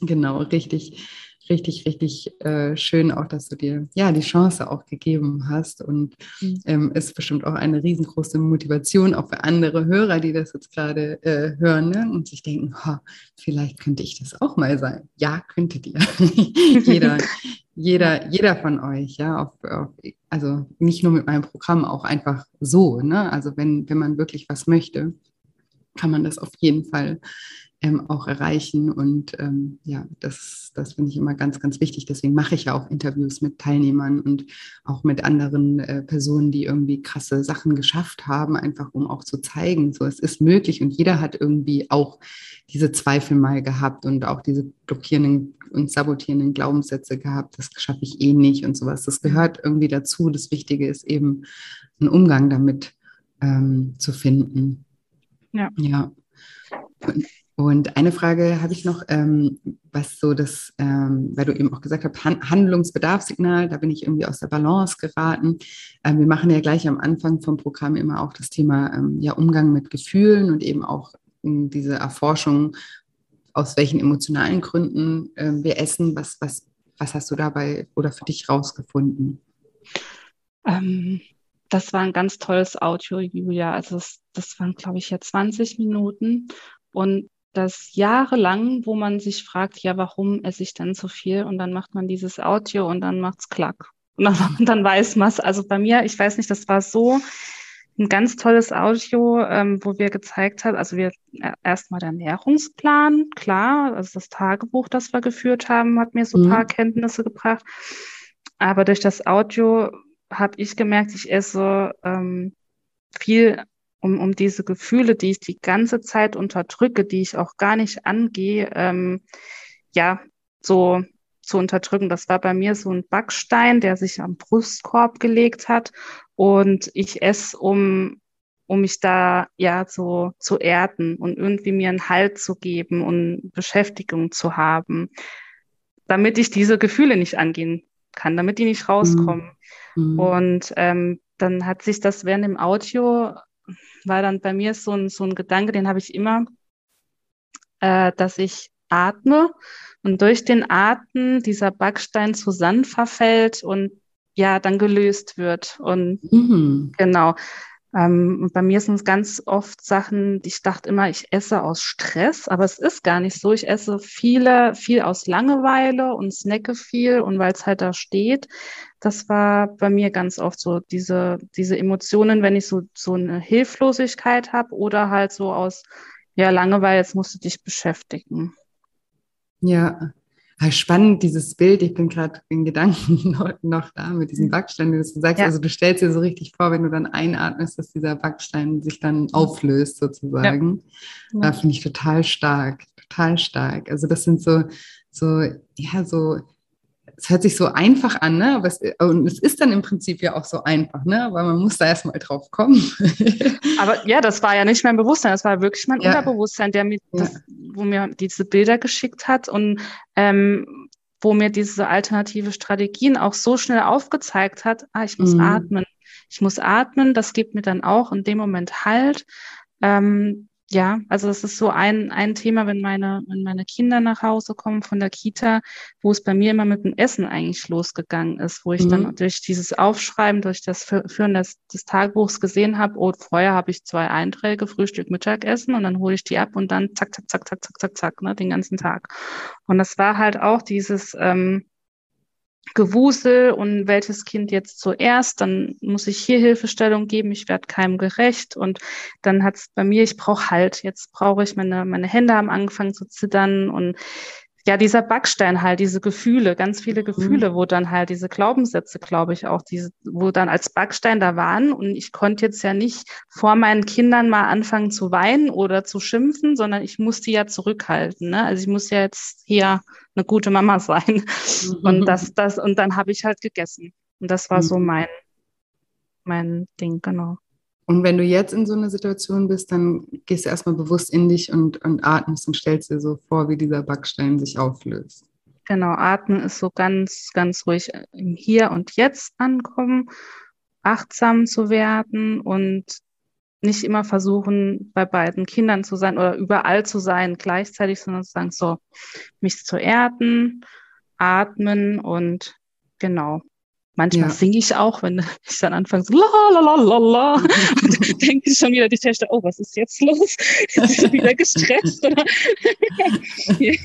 genau, richtig richtig, richtig äh, schön auch, dass du dir ja die Chance auch gegeben hast und mhm. ähm, ist bestimmt auch eine riesengroße Motivation auch für andere Hörer, die das jetzt gerade äh, hören ne? und sich denken, vielleicht könnte ich das auch mal sein. Ja, könntet ihr. jeder, jeder, jeder von euch, ja, auf, auf, also nicht nur mit meinem Programm, auch einfach so, ne? Also wenn, wenn man wirklich was möchte, kann man das auf jeden Fall ähm, auch erreichen. Und ähm, ja, das, das finde ich immer ganz, ganz wichtig. Deswegen mache ich ja auch Interviews mit Teilnehmern und auch mit anderen äh, Personen, die irgendwie krasse Sachen geschafft haben, einfach um auch zu zeigen, so es ist möglich. Und jeder hat irgendwie auch diese Zweifel mal gehabt und auch diese blockierenden und sabotierenden Glaubenssätze gehabt, das schaffe ich eh nicht und sowas. Das gehört irgendwie dazu. Das Wichtige ist eben, einen Umgang damit ähm, zu finden. Ja. Ja. Und und eine Frage habe ich noch, ähm, was so das, ähm, weil du eben auch gesagt hast, Han Handlungsbedarfssignal, da bin ich irgendwie aus der Balance geraten. Ähm, wir machen ja gleich am Anfang vom Programm immer auch das Thema ähm, ja, Umgang mit Gefühlen und eben auch ähm, diese Erforschung, aus welchen emotionalen Gründen ähm, wir essen. Was, was, was hast du dabei oder für dich rausgefunden? das war ein ganz tolles Audio, Julia. Also das, das waren, glaube ich, ja 20 Minuten. Und das jahrelang, wo man sich fragt, ja, warum esse ich denn so viel? Und dann macht man dieses Audio und dann macht's klack. Und dann, dann weiß man es. Also bei mir, ich weiß nicht, das war so ein ganz tolles Audio, ähm, wo wir gezeigt haben, also wir äh, erstmal der Ernährungsplan, klar, also das Tagebuch, das wir geführt haben, hat mir so ein mhm. paar Kenntnisse gebracht. Aber durch das Audio habe ich gemerkt, ich esse ähm, viel um, um diese Gefühle, die ich die ganze Zeit unterdrücke, die ich auch gar nicht angehe, ähm, ja, so zu unterdrücken. Das war bei mir so ein Backstein, der sich am Brustkorb gelegt hat und ich esse, um, um mich da ja so zu erden und irgendwie mir einen Halt zu geben und Beschäftigung zu haben, damit ich diese Gefühle nicht angehen kann, damit die nicht rauskommen. Mhm. Und ähm, dann hat sich das während dem Audio war dann bei mir so ein, so ein Gedanke, den habe ich immer äh, dass ich atme und durch den Atmen dieser Backstein zu Sand verfällt und ja, dann gelöst wird. Und mhm. genau. Ähm, und bei mir sind es ganz oft Sachen, ich dachte immer, ich esse aus Stress, aber es ist gar nicht so. Ich esse viele, viel aus Langeweile und snacke viel und weil es halt da steht. Das war bei mir ganz oft so, diese, diese Emotionen, wenn ich so, so eine Hilflosigkeit habe oder halt so aus, ja, Langeweile, jetzt musst du dich beschäftigen. Ja, spannend, dieses Bild. Ich bin gerade in Gedanken noch, da mit diesem mhm. Backstein, wie du sagst. Ja. Also du stellst dir so richtig vor, wenn du dann einatmest, dass dieser Backstein sich dann auflöst sozusagen. Ja. Da finde ich total stark, total stark. Also das sind so, so, ja, so es hört sich so einfach an, ne? Aber es, und es ist dann im Prinzip ja auch so einfach, ne? Aber man muss da erstmal drauf kommen. Aber ja, das war ja nicht mein Bewusstsein, das war wirklich mein ja. Unterbewusstsein, der mir, ja. das, wo mir diese Bilder geschickt hat und ähm, wo mir diese alternative Strategien auch so schnell aufgezeigt hat, ah, ich muss mhm. atmen. Ich muss atmen, das gibt mir dann auch in dem Moment Halt. Ähm, ja, also es ist so ein, ein Thema, wenn meine, wenn meine Kinder nach Hause kommen von der Kita, wo es bei mir immer mit dem Essen eigentlich losgegangen ist, wo ich mhm. dann durch dieses Aufschreiben, durch das Führen des, des Tagebuchs gesehen habe, oh, vorher habe ich zwei Einträge, Frühstück, Mittagessen und dann hole ich die ab und dann zack, zack, zack, zack, zack, zack, zack, ne, den ganzen Tag. Und das war halt auch dieses, ähm, Gewusel und welches Kind jetzt zuerst, dann muss ich hier Hilfestellung geben, ich werde keinem gerecht und dann hat es bei mir, ich brauche Halt, jetzt brauche ich meine, meine Hände haben angefangen zu zittern und ja, dieser Backstein halt, diese Gefühle, ganz viele mhm. Gefühle, mhm. wo dann halt diese Glaubenssätze, glaube ich, auch diese, wo dann als Backstein da waren. Und ich konnte jetzt ja nicht vor meinen Kindern mal anfangen zu weinen oder zu schimpfen, sondern ich musste ja zurückhalten. Ne? Also ich muss ja jetzt hier eine gute Mama sein. Mhm. Und das, das, und dann habe ich halt gegessen. Und das war mhm. so mein, mein Ding, genau. Und wenn du jetzt in so einer Situation bist, dann gehst du erstmal bewusst in dich und, und atmest und stellst dir so vor, wie dieser Backstein sich auflöst. Genau, atmen ist so ganz, ganz ruhig im Hier und Jetzt ankommen, achtsam zu werden und nicht immer versuchen, bei beiden Kindern zu sein oder überall zu sein gleichzeitig, sondern zu sagen, so, mich zu erden, atmen und genau, Manchmal ja. singe ich auch, wenn ich dann anfange so la la la la la und denke ich schon wieder die Töchter, oh, was ist jetzt los? Jetzt ist sie wieder gestresst oder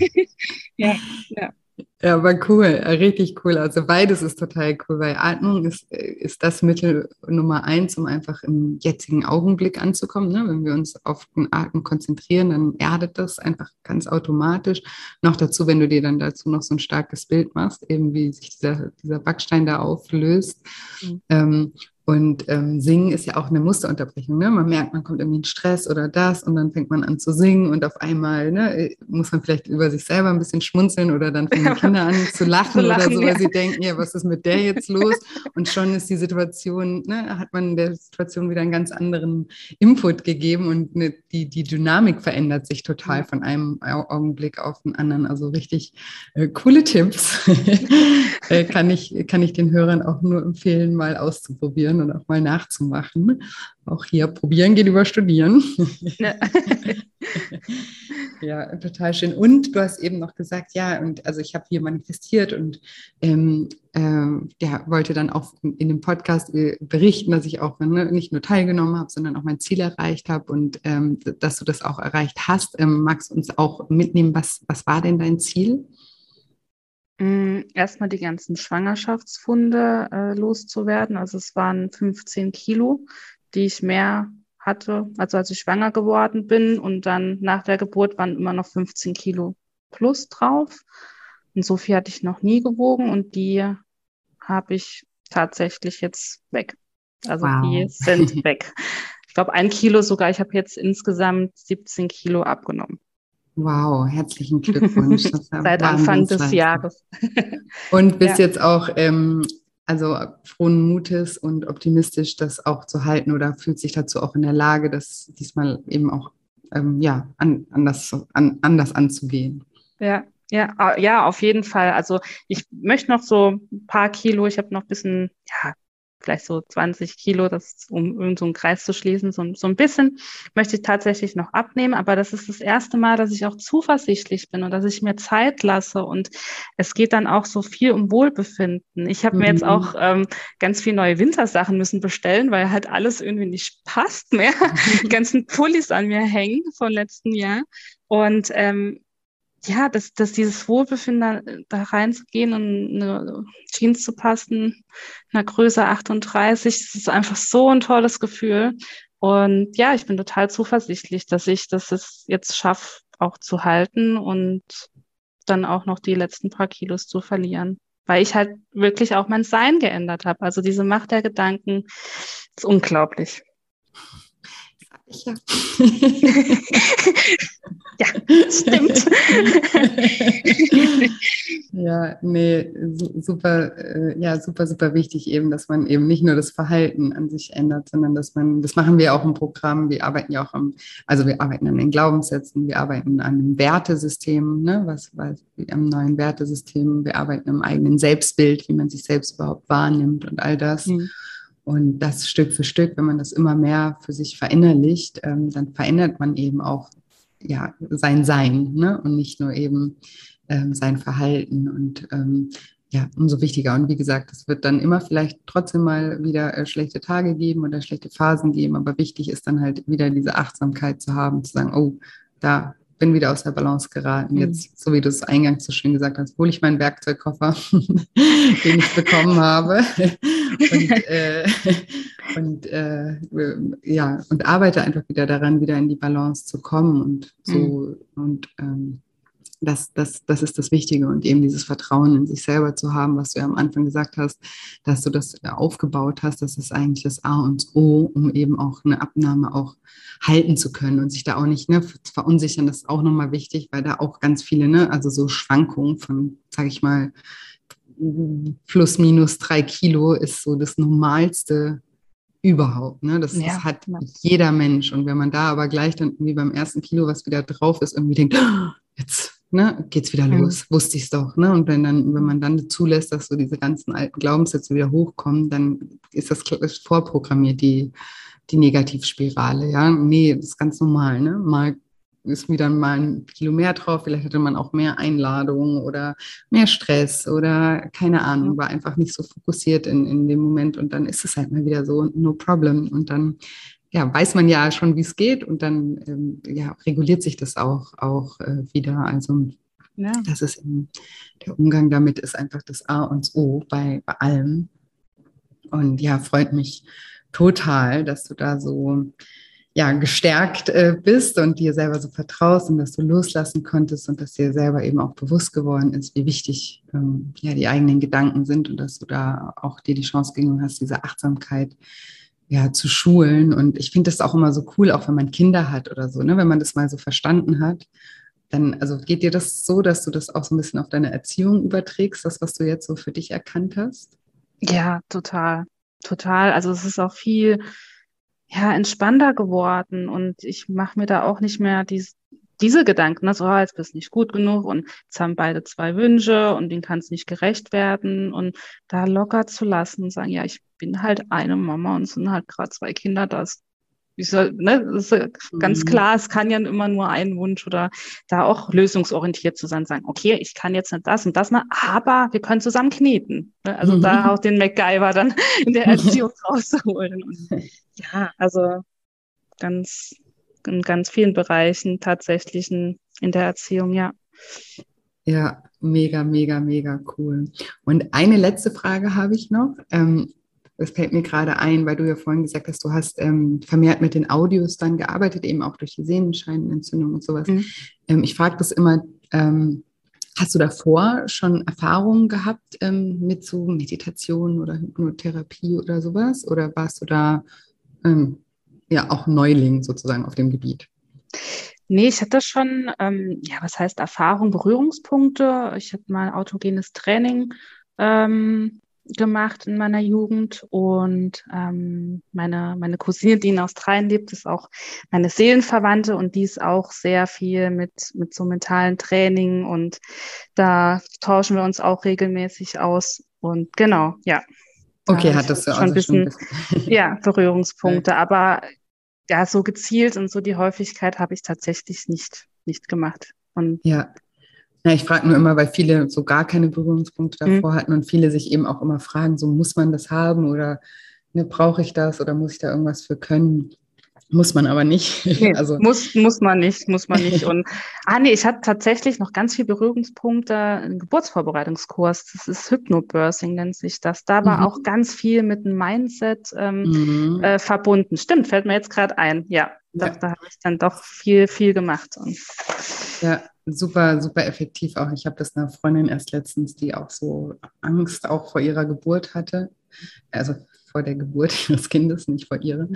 ja, ja. Ja, aber cool, äh, richtig cool. Also beides ist total cool, weil Atmung ist, äh, ist das Mittel Nummer eins, um einfach im jetzigen Augenblick anzukommen. Ne? Wenn wir uns auf den Atem konzentrieren, dann erdet das einfach ganz automatisch. Noch dazu, wenn du dir dann dazu noch so ein starkes Bild machst, eben wie sich dieser, dieser Backstein da auflöst. Mhm. Ähm, und ähm, Singen ist ja auch eine Musterunterbrechung. Ne? Man merkt, man kommt irgendwie in Stress oder das und dann fängt man an zu singen und auf einmal ne, muss man vielleicht über sich selber ein bisschen schmunzeln oder dann fangen die Kinder an zu lachen, zu lachen oder so, ja. weil sie denken, ja, was ist mit der jetzt los? Und schon ist die Situation, ne, hat man der Situation wieder einen ganz anderen Input gegeben und ne, die, die Dynamik verändert sich total von einem Augenblick auf den anderen. Also richtig äh, coole Tipps äh, kann, ich, kann ich den Hörern auch nur empfehlen, mal auszuprobieren auszuprobieren und auch mal nachzumachen. Auch hier probieren geht über studieren. Ja. ja, total schön. Und du hast eben noch gesagt, ja, und also ich habe hier manifestiert und ähm, äh, der wollte dann auch in dem Podcast äh, berichten, dass ich auch ne, nicht nur teilgenommen habe, sondern auch mein Ziel erreicht habe und ähm, dass du das auch erreicht hast. Ähm, magst du uns auch mitnehmen, was, was war denn dein Ziel? Mm, erstmal die ganzen Schwangerschaftsfunde äh, loszuwerden. Also es waren 15 Kilo, die ich mehr hatte, also als ich schwanger geworden bin und dann nach der Geburt waren immer noch 15 Kilo plus drauf. Und so viel hatte ich noch nie gewogen und die habe ich tatsächlich jetzt weg. Also wow. die sind weg. Ich glaube ein Kilo sogar. Ich habe jetzt insgesamt 17 Kilo abgenommen. Wow, herzlichen Glückwunsch. Seit Anfang des Jahres. und bist ja. jetzt auch ähm, also frohen Mutes und optimistisch, das auch zu halten oder fühlt sich dazu auch in der Lage, das diesmal eben auch ähm, ja, an, anders, an, anders anzugehen. Ja, ja, ja, auf jeden Fall. Also ich möchte noch so ein paar Kilo, ich habe noch ein bisschen, ja, vielleicht so 20 Kilo, das, um, um so einen Kreis zu schließen. So, so ein bisschen möchte ich tatsächlich noch abnehmen, aber das ist das erste Mal, dass ich auch zuversichtlich bin und dass ich mir Zeit lasse. Und es geht dann auch so viel um Wohlbefinden. Ich habe mhm. mir jetzt mhm. auch ähm, ganz viel neue Wintersachen müssen bestellen, weil halt alles irgendwie nicht passt mehr. Die ganzen Pullis an mir hängen vom letzten Jahr. Und ähm, ja, dass, dass dieses Wohlbefinden da, reinzugehen und eine Jeans zu passen, einer Größe 38, das ist einfach so ein tolles Gefühl. Und ja, ich bin total zuversichtlich, dass ich das jetzt schaffe, auch zu halten und dann auch noch die letzten paar Kilos zu verlieren. Weil ich halt wirklich auch mein Sein geändert habe. Also diese Macht der Gedanken ist unglaublich. Ja. Ja, stimmt. ja, nee, super, äh, ja, super, super wichtig eben, dass man eben nicht nur das Verhalten an sich ändert, sondern dass man, das machen wir auch im Programm, wir arbeiten ja auch am, also wir arbeiten an den Glaubenssätzen, wir arbeiten an dem Wertesystem, ne, was, was am neuen Wertesystem, wir arbeiten am eigenen Selbstbild, wie man sich selbst überhaupt wahrnimmt und all das. Mhm. Und das Stück für Stück, wenn man das immer mehr für sich verinnerlicht, ähm, dann verändert man eben auch ja, sein Sein ne? und nicht nur eben ähm, sein Verhalten. Und ähm, ja, umso wichtiger. Und wie gesagt, es wird dann immer vielleicht trotzdem mal wieder äh, schlechte Tage geben oder schlechte Phasen geben, aber wichtig ist dann halt wieder diese Achtsamkeit zu haben, zu sagen, oh, da bin wieder aus der Balance geraten. Mhm. Jetzt, so wie du es eingangs so schön gesagt hast, hole ich meinen Werkzeugkoffer, den ich bekommen habe. und, äh, und äh, ja, und arbeite einfach wieder daran, wieder in die Balance zu kommen und so mhm. und ähm, das, das, das ist das Wichtige und eben dieses Vertrauen in sich selber zu haben, was du ja am Anfang gesagt hast, dass du das aufgebaut hast, das ist eigentlich das A und O, um eben auch eine Abnahme auch halten zu können und sich da auch nicht ne, verunsichern, das ist auch nochmal wichtig, weil da auch ganz viele, ne, also so Schwankungen von, sage ich mal, plus minus drei Kilo ist so das Normalste überhaupt. Ne? Das, ja, das hat ja. jeder Mensch. Und wenn man da aber gleich dann irgendwie beim ersten Kilo, was wieder drauf ist, irgendwie denkt, oh, jetzt ne, geht's wieder mhm. los, wusste ich es doch. Ne? Und wenn, dann, wenn man dann zulässt, dass so diese ganzen alten Glaubenssätze wieder hochkommen, dann ist das vorprogrammiert, die, die Negativspirale. Ja, nee, das ist ganz normal. Ne? Mal ist wieder mal ein Kilo mehr drauf, vielleicht hatte man auch mehr Einladungen oder mehr Stress oder keine Ahnung, war einfach nicht so fokussiert in, in dem Moment und dann ist es halt mal wieder so, no problem. Und dann ja, weiß man ja schon, wie es geht und dann ähm, ja, reguliert sich das auch, auch äh, wieder. Also ja. das ist eben, der Umgang damit ist einfach das A und das O bei, bei allem. Und ja, freut mich total, dass du da so ja, gestärkt äh, bist und dir selber so vertraust und dass du loslassen konntest und dass dir selber eben auch bewusst geworden ist, wie wichtig ähm, ja, die eigenen Gedanken sind und dass du da auch dir die Chance gegeben hast, diese Achtsamkeit ja, zu schulen. Und ich finde das auch immer so cool, auch wenn man Kinder hat oder so, ne? wenn man das mal so verstanden hat. Dann, also geht dir das so, dass du das auch so ein bisschen auf deine Erziehung überträgst, das, was du jetzt so für dich erkannt hast? Ja, total. Total. Also es ist auch viel ja, entspannter geworden und ich mache mir da auch nicht mehr dies, diese Gedanken, dass, oh, jetzt bist du nicht gut genug und jetzt haben beide zwei Wünsche und denen kann es nicht gerecht werden und da locker zu lassen und sagen, ja, ich bin halt eine Mama und sind halt gerade zwei Kinder, das soll, ne, das ist ganz mhm. klar, es kann ja immer nur ein Wunsch oder da auch lösungsorientiert zu sein, sagen, okay, ich kann jetzt nicht das und das mal, aber wir können zusammen kneten. Ne? Also mhm. da auch den MacGyver dann in der Erziehung rauszuholen. Und ja, also ganz in ganz vielen Bereichen tatsächlich in, in der Erziehung, ja. Ja, mega, mega, mega cool. Und eine letzte Frage habe ich noch. Ähm, das fällt mir gerade ein, weil du ja vorhin gesagt hast, du hast ähm, vermehrt mit den Audios dann gearbeitet, eben auch durch die Sehnenscheinenentzündung und sowas. Mhm. Ähm, ich frage das immer, ähm, hast du davor schon Erfahrungen gehabt ähm, mit so Meditation oder Hypnotherapie oder sowas? Oder warst du da ähm, ja auch Neuling sozusagen auf dem Gebiet? Nee, ich hatte schon, ähm, ja, was heißt Erfahrung, Berührungspunkte. Ich habe mal autogenes Training ähm, gemacht in meiner Jugend und ähm, meine, meine Cousine, die in Australien lebt, ist auch meine Seelenverwandte und die ist auch sehr viel mit, mit so mentalen Training und da tauschen wir uns auch regelmäßig aus und genau, ja. Okay, hattest du schon also bisschen, schon ein bisschen. ja, Berührungspunkte, ja. aber ja, so gezielt und so die Häufigkeit habe ich tatsächlich nicht, nicht gemacht. Und ja. Ja, ich frage nur immer, weil viele so gar keine Berührungspunkte mhm. davor mhm. hatten und viele sich eben auch immer fragen, so muss man das haben oder ne, brauche ich das oder muss ich da irgendwas für können? Muss man aber nicht. Nee, also. muss, muss man nicht, muss man nicht. Und ah nee, ich hatte tatsächlich noch ganz viele Berührungspunkte im Geburtsvorbereitungskurs. Das ist Hypnobirthing, nennt sich das. Da war mhm. auch ganz viel mit dem Mindset ähm, mhm. äh, verbunden. Stimmt, fällt mir jetzt gerade ein. Ja, ja. Da, da habe ich dann doch viel, viel gemacht. Und ja, super, super effektiv auch. Ich habe das einer Freundin erst letztens, die auch so Angst auch vor ihrer Geburt hatte. Also vor der Geburt ihres Kindes, nicht vor ihrer.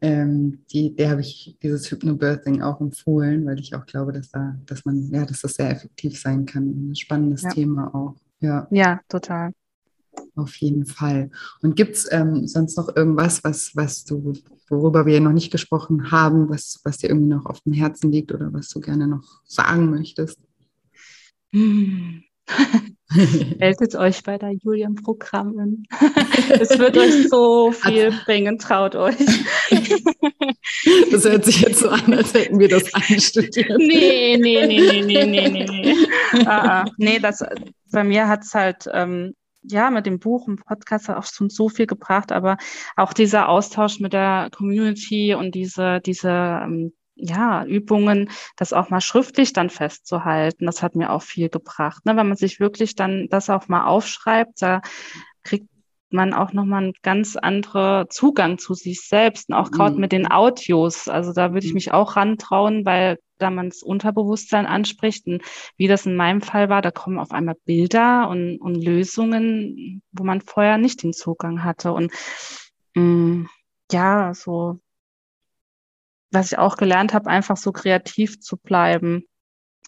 Ähm, die, der habe ich dieses Hypnobirthing auch empfohlen, weil ich auch glaube, dass da, dass man, ja, dass das sehr effektiv sein kann. Ein spannendes ja. Thema auch. Ja. ja, total. Auf jeden Fall. Und gibt es ähm, sonst noch irgendwas, was, was du, worüber wir noch nicht gesprochen haben, was, was dir irgendwie noch auf dem Herzen liegt oder was du gerne noch sagen möchtest? Hm. Meldet euch bei der Julian-Programmen. Es wird euch so viel bringen, traut euch. Das hört sich jetzt so an, als hätten wir das einstudiert. Nee, nee, nee, nee, nee, nee, nee. Nee, ah, ah. nee das, bei mir hat es halt ähm, ja, mit dem Buch und Podcast hat auch schon so viel gebracht, aber auch dieser Austausch mit der Community und diese, diese, ähm, ja, Übungen, das auch mal schriftlich dann festzuhalten, das hat mir auch viel gebracht. Ne? Wenn man sich wirklich dann das auch mal aufschreibt, da kriegt man auch nochmal einen ganz anderen Zugang zu sich selbst und auch gerade mhm. mit den Audios. Also da würde ich mhm. mich auch rantrauen, weil da man das Unterbewusstsein anspricht und wie das in meinem Fall war, da kommen auf einmal Bilder und, und Lösungen, wo man vorher nicht den Zugang hatte. Und mh, mm, ja, so, was ich auch gelernt habe, einfach so kreativ zu bleiben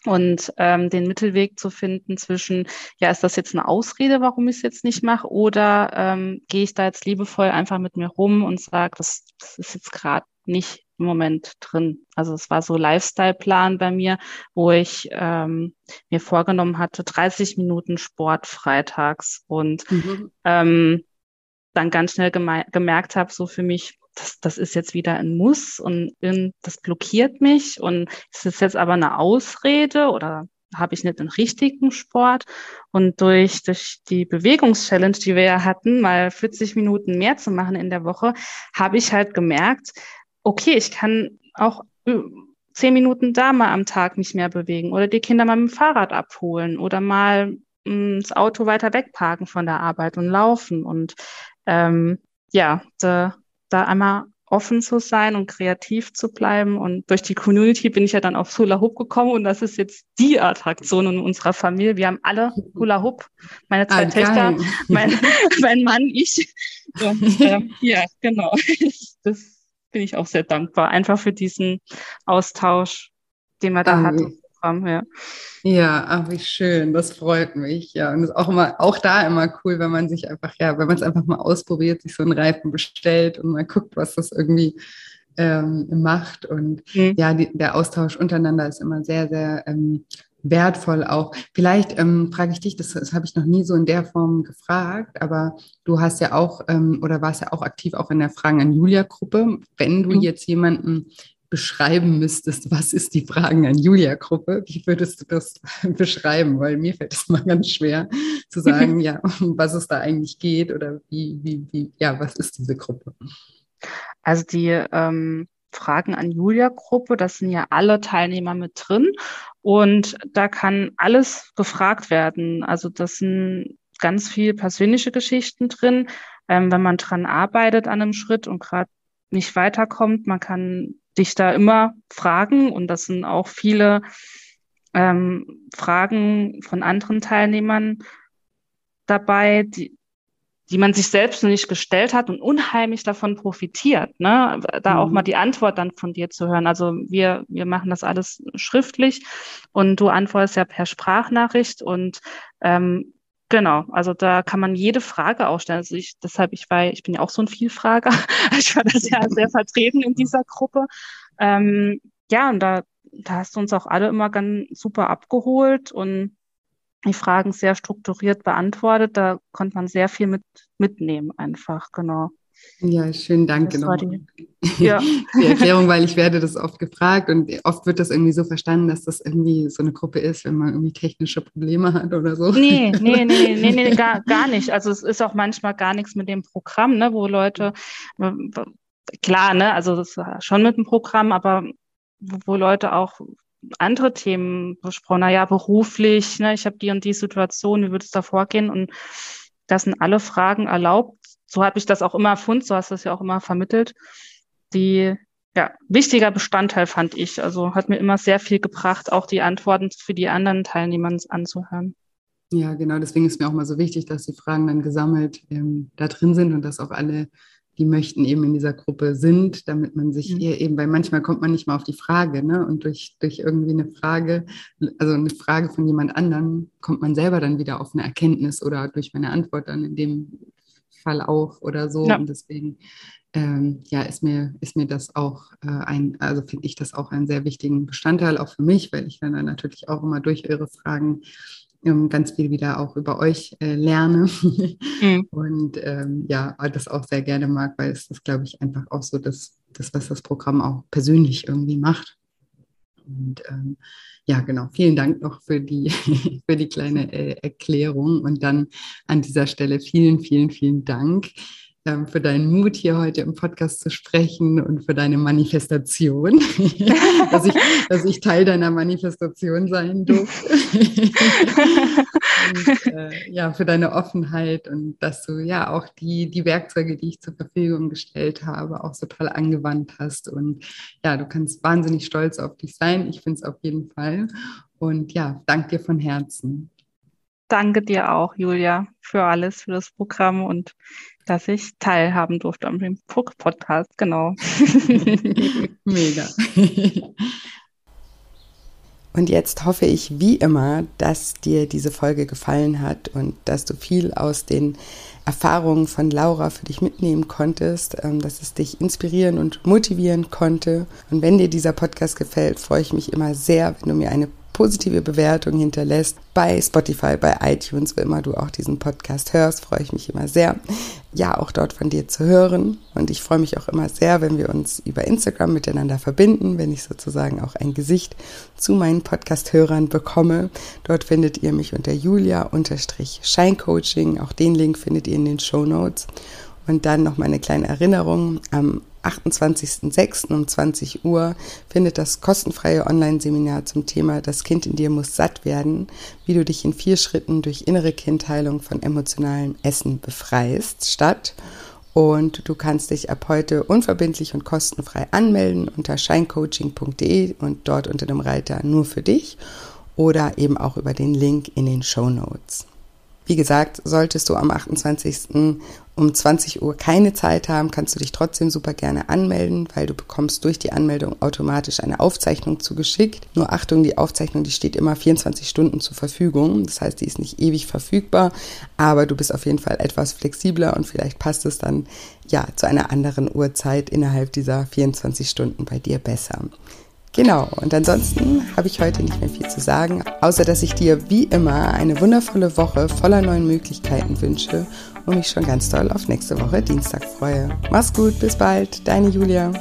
und ähm, den Mittelweg zu finden zwischen, ja, ist das jetzt eine Ausrede, warum ich es jetzt nicht mache, oder ähm, gehe ich da jetzt liebevoll einfach mit mir rum und sage, das, das ist jetzt gerade nicht im Moment drin. Also es war so Lifestyle-Plan bei mir, wo ich ähm, mir vorgenommen hatte, 30 Minuten Sport freitags und mhm. ähm, dann ganz schnell gemerkt habe, so für mich, das, das ist jetzt wieder ein Muss und das blockiert mich und ist es jetzt aber eine Ausrede oder habe ich nicht den richtigen Sport. Und durch, durch die Bewegungschallenge, die wir ja hatten, mal 40 Minuten mehr zu machen in der Woche, habe ich halt gemerkt, okay, ich kann auch äh, zehn Minuten da mal am Tag mich mehr bewegen oder die Kinder mal mit dem Fahrrad abholen oder mal hm, das Auto weiter wegparken von der Arbeit und laufen und ähm, ja, da, da einmal offen zu sein und kreativ zu bleiben. Und durch die Community bin ich ja dann auf Hula Hoop gekommen und das ist jetzt die Attraktion in unserer Familie. Wir haben alle Hula Hoop, meine zwei ah, Töchter, mein, mein Mann, ich. Und, ähm, ja, genau. Das bin ich auch sehr dankbar, einfach für diesen Austausch, den wir da ah, hatten. Ja. ja, ach, wie schön, das freut mich. Ja, und es ist auch immer, auch da immer cool, wenn man sich einfach, ja, wenn man es einfach mal ausprobiert, sich so einen Reifen bestellt und mal guckt, was das irgendwie ähm, macht. Und mhm. ja, die, der Austausch untereinander ist immer sehr, sehr ähm, wertvoll auch. Vielleicht ähm, frage ich dich, das, das habe ich noch nie so in der Form gefragt, aber du hast ja auch ähm, oder warst ja auch aktiv auch in der Fragen an Julia-Gruppe. Wenn du mhm. jetzt jemanden beschreiben müsstest, was ist die Fragen an Julia-Gruppe, wie würdest du das beschreiben? Weil mir fällt es mal ganz schwer zu sagen, ja, um was es da eigentlich geht oder wie, wie, wie, ja, was ist diese Gruppe? Also die ähm, Fragen an Julia-Gruppe. Das sind ja alle Teilnehmer mit drin. Und da kann alles gefragt werden. Also das sind ganz viel persönliche Geschichten drin. Ähm, wenn man dran arbeitet an einem Schritt und gerade nicht weiterkommt, man kann dich da immer fragen. Und das sind auch viele ähm, Fragen von anderen Teilnehmern dabei, die, die man sich selbst noch nicht gestellt hat und unheimlich davon profitiert, ne? da mhm. auch mal die Antwort dann von dir zu hören. Also wir, wir machen das alles schriftlich und du antwortest ja per Sprachnachricht und ähm, genau, also da kann man jede Frage auch stellen. Also ich, deshalb, ich war, ich bin ja auch so ein Vielfrager. Ich war da sehr, sehr vertreten in dieser Gruppe. Ähm, ja, und da, da hast du uns auch alle immer ganz super abgeholt und die Fragen sehr strukturiert beantwortet. Da konnte man sehr viel mit mitnehmen, einfach, genau. Ja, schönen Dank. Genau. Die, ja. die Erklärung, weil ich werde das oft gefragt und oft wird das irgendwie so verstanden, dass das irgendwie so eine Gruppe ist, wenn man irgendwie technische Probleme hat oder so. Nee, nee, nee, nee, nee, gar, gar nicht. Also es ist auch manchmal gar nichts mit dem Programm, ne, wo Leute, klar, ne, also das ist schon mit dem Programm, aber wo Leute auch andere Themen besprochen, naja, beruflich, ne, ich habe die und die Situation, wie würde es da vorgehen? Und das sind alle Fragen erlaubt so habe ich das auch immer erfunden, so hast du es ja auch immer vermittelt. Die ja, wichtiger Bestandteil fand ich. Also hat mir immer sehr viel gebracht, auch die Antworten für die anderen Teilnehmer anzuhören. Ja, genau. Deswegen ist mir auch mal so wichtig, dass die Fragen dann gesammelt ähm, da drin sind und dass auch alle, die möchten, eben in dieser Gruppe sind, damit man sich mhm. hier eben, weil manchmal kommt man nicht mal auf die Frage, ne? Und durch, durch irgendwie eine Frage, also eine Frage von jemand anderem, kommt man selber dann wieder auf eine Erkenntnis oder durch meine Antwort dann in dem Fall auch oder so. Ja. Und deswegen ähm, ja, ist mir, ist mir das auch äh, ein, also finde ich das auch einen sehr wichtigen Bestandteil, auch für mich, weil ich dann natürlich auch immer durch eure Fragen ähm, ganz viel wieder auch über euch äh, lerne mhm. und ähm, ja, das auch sehr gerne mag, weil es das, glaube ich, einfach auch so das, das, was das Programm auch persönlich irgendwie macht. Und ähm, ja, genau. Vielen Dank noch für die, für die kleine äh, Erklärung. Und dann an dieser Stelle vielen, vielen, vielen Dank für deinen Mut, hier heute im Podcast zu sprechen und für deine Manifestation, dass, ich, dass ich Teil deiner Manifestation sein durfte. und, äh, ja, für deine Offenheit und dass du ja auch die, die Werkzeuge, die ich zur Verfügung gestellt habe, auch so toll angewandt hast. Und ja, du kannst wahnsinnig stolz auf dich sein. Ich finde es auf jeden Fall. Und ja, danke dir von Herzen. Danke dir auch, Julia, für alles, für das Programm und dass ich teilhaben durfte am Podcast, genau. Mega. Und jetzt hoffe ich wie immer, dass dir diese Folge gefallen hat und dass du viel aus den Erfahrungen von Laura für dich mitnehmen konntest, ähm, dass es dich inspirieren und motivieren konnte. Und wenn dir dieser Podcast gefällt, freue ich mich immer sehr, wenn du mir eine positive Bewertung hinterlässt bei Spotify, bei iTunes, wo immer du auch diesen Podcast hörst, freue ich mich immer sehr, ja, auch dort von dir zu hören. Und ich freue mich auch immer sehr, wenn wir uns über Instagram miteinander verbinden, wenn ich sozusagen auch ein Gesicht zu meinen Podcast-Hörern bekomme. Dort findet ihr mich unter Julia-Scheincoaching. Auch den Link findet ihr in den Show Notes. Und dann noch mal eine kleine Erinnerung. Am 28.06. um 20 Uhr findet das kostenfreie Online-Seminar zum Thema Das Kind in dir muss satt werden, wie du dich in vier Schritten durch innere Kindheilung von emotionalem Essen befreist, statt. Und du kannst dich ab heute unverbindlich und kostenfrei anmelden unter scheincoaching.de und dort unter dem Reiter nur für dich oder eben auch über den Link in den Show Notes. Wie gesagt, solltest du am 28. um 20 Uhr keine Zeit haben, kannst du dich trotzdem super gerne anmelden, weil du bekommst durch die Anmeldung automatisch eine Aufzeichnung zugeschickt. Nur Achtung, die Aufzeichnung, die steht immer 24 Stunden zur Verfügung. Das heißt, die ist nicht ewig verfügbar, aber du bist auf jeden Fall etwas flexibler und vielleicht passt es dann ja zu einer anderen Uhrzeit innerhalb dieser 24 Stunden bei dir besser. Genau, und ansonsten habe ich heute nicht mehr viel zu sagen, außer dass ich dir wie immer eine wundervolle Woche voller neuen Möglichkeiten wünsche und mich schon ganz doll auf nächste Woche Dienstag freue. Mach's gut, bis bald, deine Julia.